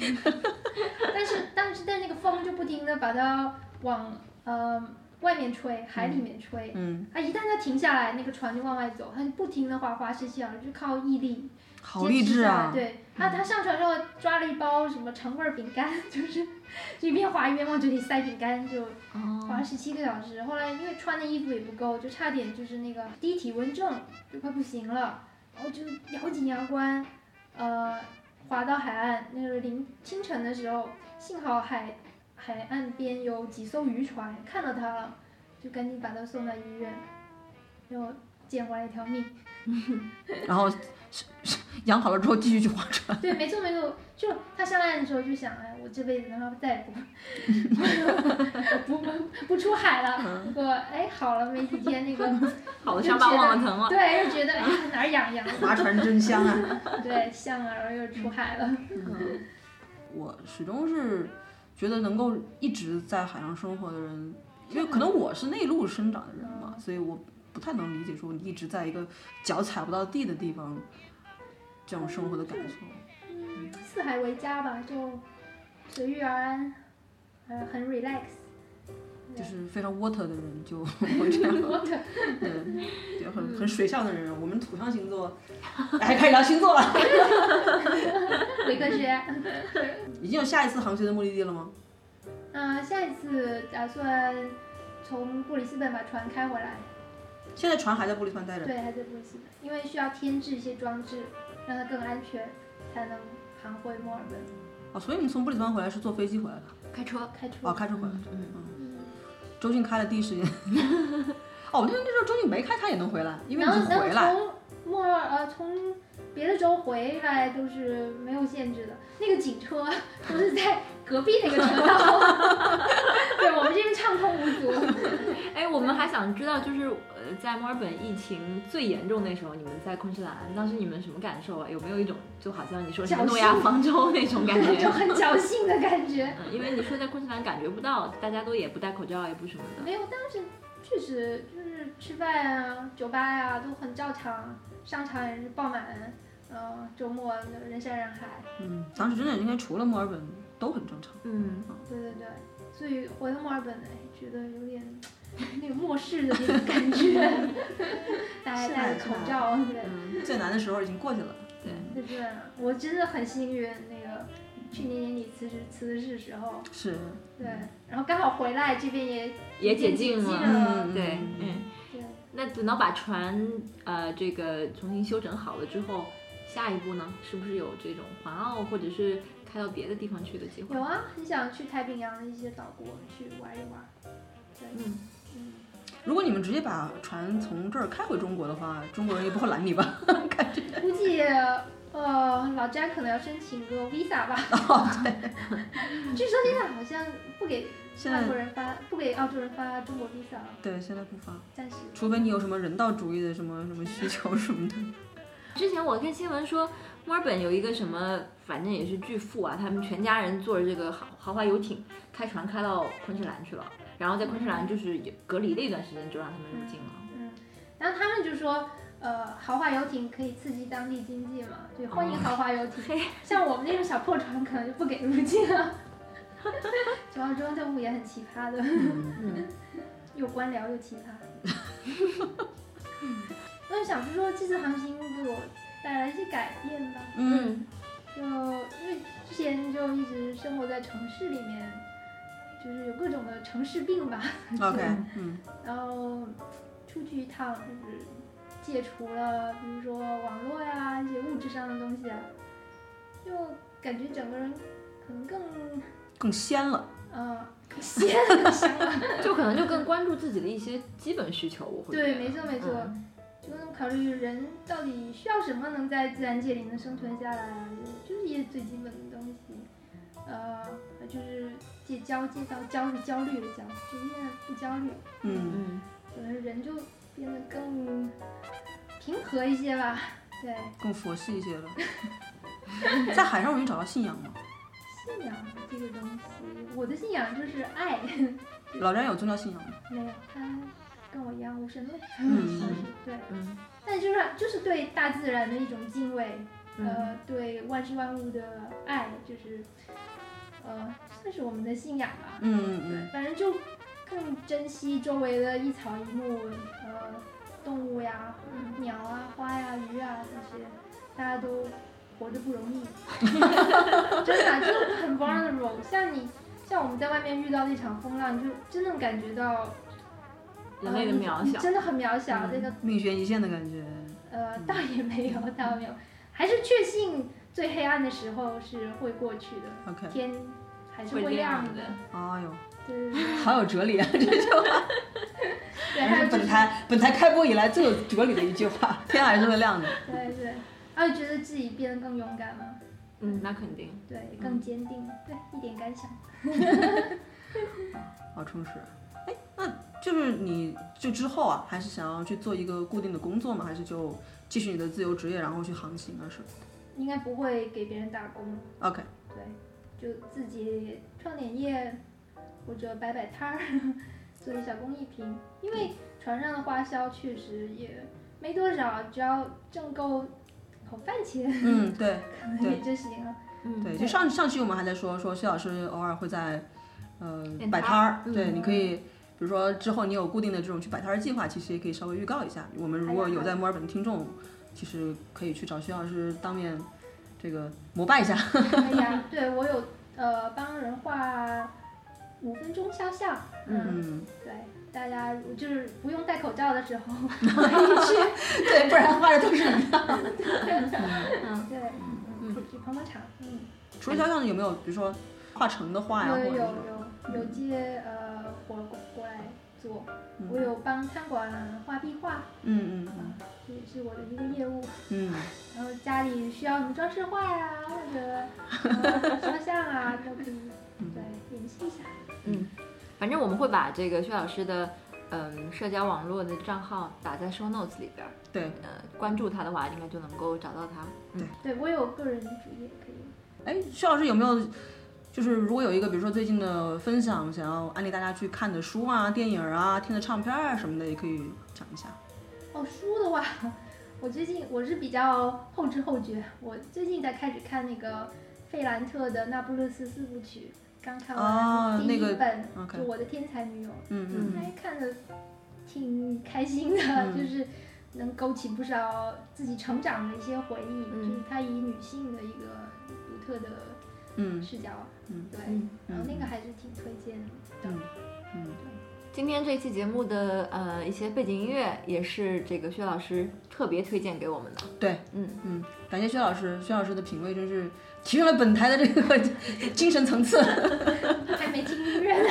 S2: 但是但是但那个风就不停的把它往呃外面吹，海里面吹。
S1: 嗯，
S2: 啊，一旦它停下来，那个船就往外走，它就不停的划划十七小时，就靠毅力。
S1: 好励志啊！
S2: 对，他他上船之后抓了一包什么橙味儿饼干，就是就一边滑一边往嘴里塞饼干，就划
S3: 哦，
S2: 了十七个小时。后来因为穿的衣服也不够，就差点就是那个低体温症，就快不行了，然后就咬紧牙关，呃，划到海岸。那个临清晨的时候，幸好海海岸边有几艘渔船看到他了，就赶紧把他送到医院，又捡回来一条命。
S1: 然后 养好了之后继续去划船。
S2: 对，没错没错，就他上岸的时候就想，哎，我这辈子他妈再也不不不不出海了。结果哎好了没几天，那个
S3: 好的伤疤忘了疼了。
S2: 对，又觉得哎哪儿痒痒，
S1: 划船真香啊！
S2: 对，香啊，然后又出海了。
S1: 嗯我始终是觉得能够一直在海上生活的人，因为可能我是内陆生长的人嘛，所以我不太能理解说你一直在一个脚踩不到地的地方这种生活的感受。
S2: 嗯，四海为家吧，就随遇而安，呃，很 relax。
S1: 就是非常 water 的人就 会这样，
S2: 我的
S1: 对，就很很水象的人。我们土象星座，哎，开始聊星座了。
S2: 伪科学。
S1: 已经有下一次航行的目的地了吗？
S2: 嗯、下一次打算从布里斯本把船开回来。
S1: 现在船还在布里斯班待着。
S2: 对，还在布里斯本，因为需要添置一些装置，让它更安全，才能航回墨尔本。
S1: 哦，所以你从布里斯班回来是坐飞机回来的？
S3: 开车，
S2: 开车。
S1: 哦，开车回来。
S3: 嗯嗯，
S1: 周俊开的第一时间。哦，那那时候周俊没开，他也能回来，因为你回来。
S2: 从墨尔呃从别的州回来都是没有限制的，那个警车都是在隔壁那个车道。对我们这边畅通无阻。
S3: 哎，我们还想知道，就是呃，在墨尔本疫情最严重那时候，你们在昆士兰，当时你们什么感受啊？有没有一种就好像你说什么诺亚方舟那种感觉
S2: 就
S3: 觉？
S2: 很侥幸的感觉。
S3: 嗯，因为你说在昆士兰感觉不到，大家都也不戴口罩，也不什么的。
S2: 没有，当时确实就是吃饭啊、酒吧呀、都很照常，商场也是爆满，呃，周末人山人海。
S1: 嗯，当时真的应该除了墨尔本都很正常。
S3: 嗯，
S2: 对对对，所以回到墨尔本哎，觉得有点那个末世的那种感觉，大 家戴着口罩，对。
S3: 嗯，
S1: 最难的时候已经过去了。
S3: 对
S2: 对对，我真的很幸运，那个去年年底辞职辞职的时候，
S1: 是。
S2: 对，然后刚好回来这边也
S3: 也解禁了
S2: 了，
S1: 嗯
S3: 对，嗯。
S2: 对。
S3: 那等到把船呃这个重新修整好了之后，下一步呢，是不是有这种环澳或者是开到别的地方去的机会？
S2: 有啊，很想去太平洋的一些岛国去玩一玩。对，
S3: 嗯，
S2: 嗯，
S1: 如果你们直接把船从这儿开回中国的话，中国人也不会拦你吧？感觉。
S2: 估计呃老詹可能要申请个 visa 吧。
S1: 哦，对。
S2: 据说现在好像不给外国人发，不给澳洲人发中国 visa 了，
S1: 对，现在不发，
S2: 暂时。
S1: 除非你有什么人道主义的什么什么需求什么的。
S3: 之前我看新闻说，墨尔本有一个什么反正也是巨富啊，他们全家人坐着这个豪豪华游艇开船开到昆士兰去了，然后在昆士兰就是隔离了一段时间，就让他们入境了。
S2: 嗯，然后他们就说，呃，豪华游艇可以刺激当地经济嘛，对，欢迎豪华游艇。
S3: 嘿，
S2: 像我们那种小破船，可能就不给入境了。主要中央政府也很奇葩的，
S3: 嗯，
S2: 又官僚又奇葩。我就想是说，这次航行给我带来一些改变吧。
S1: 嗯
S2: 就因为之前就一直生活在城市里面，就是有各种的城市病吧。
S1: ，OK，嗯
S2: 然后出去一趟，就是戒除了，比如说网络呀一些物质上的东西啊，就感觉整个人可能更
S1: 更鲜了。
S2: 嗯更仙更香了。
S3: 就可能就更关注自己的一些基本需求，我会觉
S2: 对，没错没错，
S3: 嗯
S2: 就能考虑人到底需要什么能在自然界里能生存下来啊，就就是一些最基本的东西。呃，就是戒焦戒到焦是焦虑的焦，就现在不焦虑，
S1: 嗯
S3: 嗯
S2: 可能人就变得更平和一些吧。对，
S1: 更佛系一些了。在海上容易找到信仰吗？
S2: 信仰这个东西，我的信仰就是爱，
S1: 老詹有宗教信仰吗？
S2: 没有他跟我一样无神论，
S1: 嗯
S2: 算是对，
S3: 嗯
S2: 但就是就是对大自然的一种敬畏，
S3: 嗯
S2: 呃，对万事万物的爱，就是呃，算是我们的信仰吧。
S1: 嗯
S2: 对
S1: 嗯，
S2: 反正就更珍惜周围的一草一木，呃，动物呀、鸟啊、花呀、鱼啊这些，大家都活着不容易，真的啊就很 vulnerable。像你，像我们在外面遇到那场风浪，你就真的感觉到
S3: 人类的渺小，
S2: 你真的很渺小。
S3: 嗯
S2: 这个
S1: 命悬一线的感觉。
S2: 呃，倒也没有，倒没有，还是确信最黑暗的时候是会过去的
S1: ，OK，
S2: 天还是
S3: 会
S2: 会亮
S3: 亮的。
S1: 哎呦，
S2: 对对对
S1: 好有哲理啊！这句话
S2: 对，还有就是
S1: 是本台本台开播以来最有哲理的一句话，天还是会亮的。
S2: 对对，还有觉得自己变得更勇敢吗，
S3: 嗯，那肯定。
S2: 对，更坚定，对，一点感想。
S1: 好充实。哎，那就是你就之后啊，还是想要去做一个固定的工作吗？还是就继续你的自由职业，然后去航行啊什么
S2: 应该不会给别人打工
S1: ，？OK，
S2: 对，就自己创点业，或者摆摆摊儿，做点小工艺品。因为船上的花销确实也没多少，只要挣够口饭钱，
S1: 嗯，对
S2: 可能也就行了。
S3: 嗯，
S1: 对，就上上期我们还在说说薛老师偶尔会在呃摆摊儿
S3: 儿，
S1: 对，
S3: 嗯
S1: 你可以。比如说之后你有固定的这种去摆摊儿计划，其实也可以稍微预告一下。我们如果有在墨尔本的听众，其实可以去找徐老师当面这个膜拜一下。
S2: 可以啊，对我有呃帮人画五分钟肖像，嗯，
S1: 嗯，
S2: 对，大家就是不用戴口罩的时候 可以去，
S1: 对，不然画的都是你。
S2: 对，嗯，可以去捧捧场，嗯，
S1: 除了肖像，有没有比如说画成的画呀，
S2: 有有
S1: 或者是
S2: 有有接呃活过过来做，
S1: 嗯
S2: 我有帮餐馆画壁画，
S1: 嗯嗯
S2: 这也是我的一个业务。
S1: 嗯
S2: 然后家里需要什么装饰画呀、或者呃 肖像啊，都可以
S1: 嗯
S2: 对联系一下。
S3: 嗯，反正我们会把这个薛老师的嗯社交网络的账号打在 show notes 里边儿，
S1: 对。
S3: 呃，关注他的话，应该就能够找到他。嗯，
S2: 对我有个人主页可以。
S1: 哎，薛老师有没有，就是如果有一个，比如说最近的分享，想要安利大家去看的书啊、电影啊、听的唱片啊什么的，也可以讲一下。
S2: 哦，书的话，我最近我是比较后知后觉，我最近才开始看那个费兰特的《那不勒斯四部曲》，刚看完第一
S1: 哦那个
S2: 本，就《我的天才女友》，
S1: 嗯嗯。
S2: 还看的挺开心的，
S1: 嗯。
S2: 就是能勾起不少自己成长的一些回忆，
S3: 嗯。
S2: 就是他以女性的一个独特的
S1: 嗯。
S2: 视角，
S1: 嗯
S2: 对，
S3: 嗯
S2: 然后那个还是挺推荐的。
S1: 嗯嗯，
S3: 今天这一期节目的呃一些背景音乐也是这个薛老师特别推荐给我们的。
S1: 对，
S3: 嗯，
S1: 嗯，感谢薛老师，薛老师的品味真是提升了本台的这个 精神层次。
S2: 还没听音乐呢，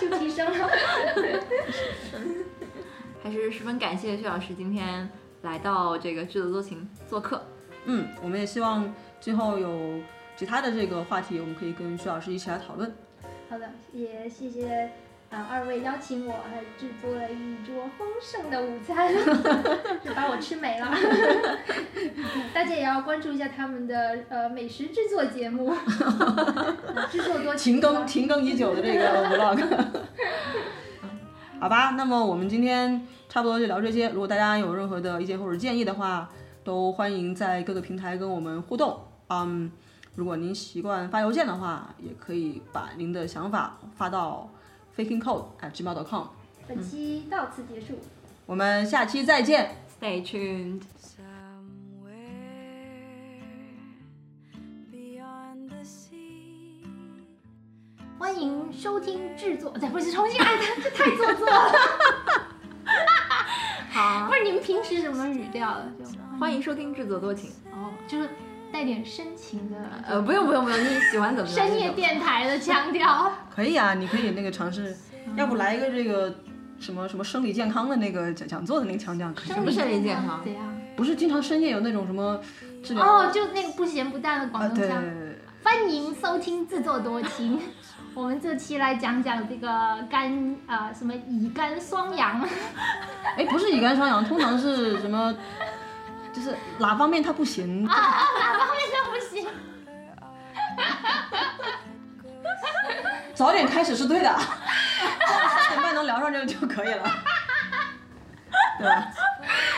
S2: 就 就提升了。
S3: 还是十分感谢薛老师今天来到这个剧组多情做客。
S1: 嗯，我们也希望今后有其他的这个话题，我们可以跟徐老师一起来讨论。
S2: 好的，也谢谢啊，二位邀请我，还制作了一桌丰盛的午餐，就把我吃没了。大家也要关注一下他们的呃美食制作节目，啊 制作多
S1: 停更停更已久的这个 vlog。好吧，那么我们今天差不多就聊这些。如果大家有任何的意见或者建议的话，都欢迎在各个平台跟我们互动。嗯，如果您习惯发邮件的话，也可以把您的想法发到 fakingcode at gmail.com。
S2: 本期到此结束，
S1: 我们下期再见。
S3: Stay tuned。
S4: Somewhere beyond the sea.
S2: 欢迎收听制作，对，不是重新来的，这太做作了。
S3: 好
S2: 不，是你们平时什么语调的？就
S3: 欢迎收听制作多情。
S2: 哦，就是带点深情的，
S3: 呃，不用不用不用，你喜欢怎么来
S2: 深夜电台的腔调。
S1: 可以啊，你可以那个尝试，要不来一个这个什么什么生理健康的那个讲讲座的那个腔调，可以
S3: 什么生理健康
S2: 怎样？
S1: 不是经常深夜有那种什么治疗
S2: 哦，就那个不咸不淡的
S1: 啊，
S2: 广东腔。
S1: 对对对对
S2: 欢迎收听自作多情。我们这期来讲讲这个肝啊、什么乙肝双阳，
S1: 哎，不是乙肝双阳，通常是什么？就是哪方面他不行？
S2: 哪方面他不行。
S1: 早点开始是对的，三点半能聊上这个就可以了，对吧？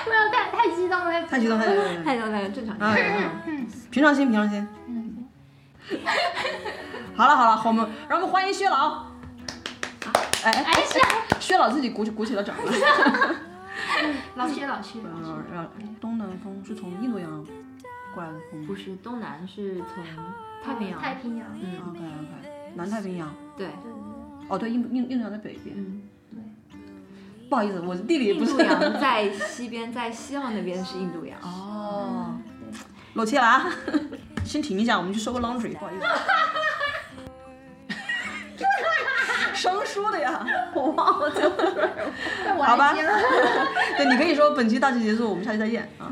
S2: 不要太太激动了，
S1: 太激动，太激动
S3: 太激动太多正常。
S1: 啊，平常心，平常心。好了好了，我们让我们欢迎薛老。哎哎，薛老自己鼓起鼓起了掌了。
S2: 老薛老薛，
S1: 呃呃东南风是从印度洋过来的风吗
S3: 不是东南是从太平洋。
S2: 太平洋，
S3: 嗯
S1: ，？OK OK，南太平洋。
S3: 对，
S2: 对对
S1: 哦，对，印度印印度洋在北边。
S3: 嗯，
S1: 不好意思，我地理不是
S3: 度洋在西边，在西澳那边是印度洋。
S1: 哦，露怯了啊！先停一下，我们去收个 laundry，不好意思。生疏的呀，我忘了。好吧。对，你可以说本期到此结束，我们下期再见啊。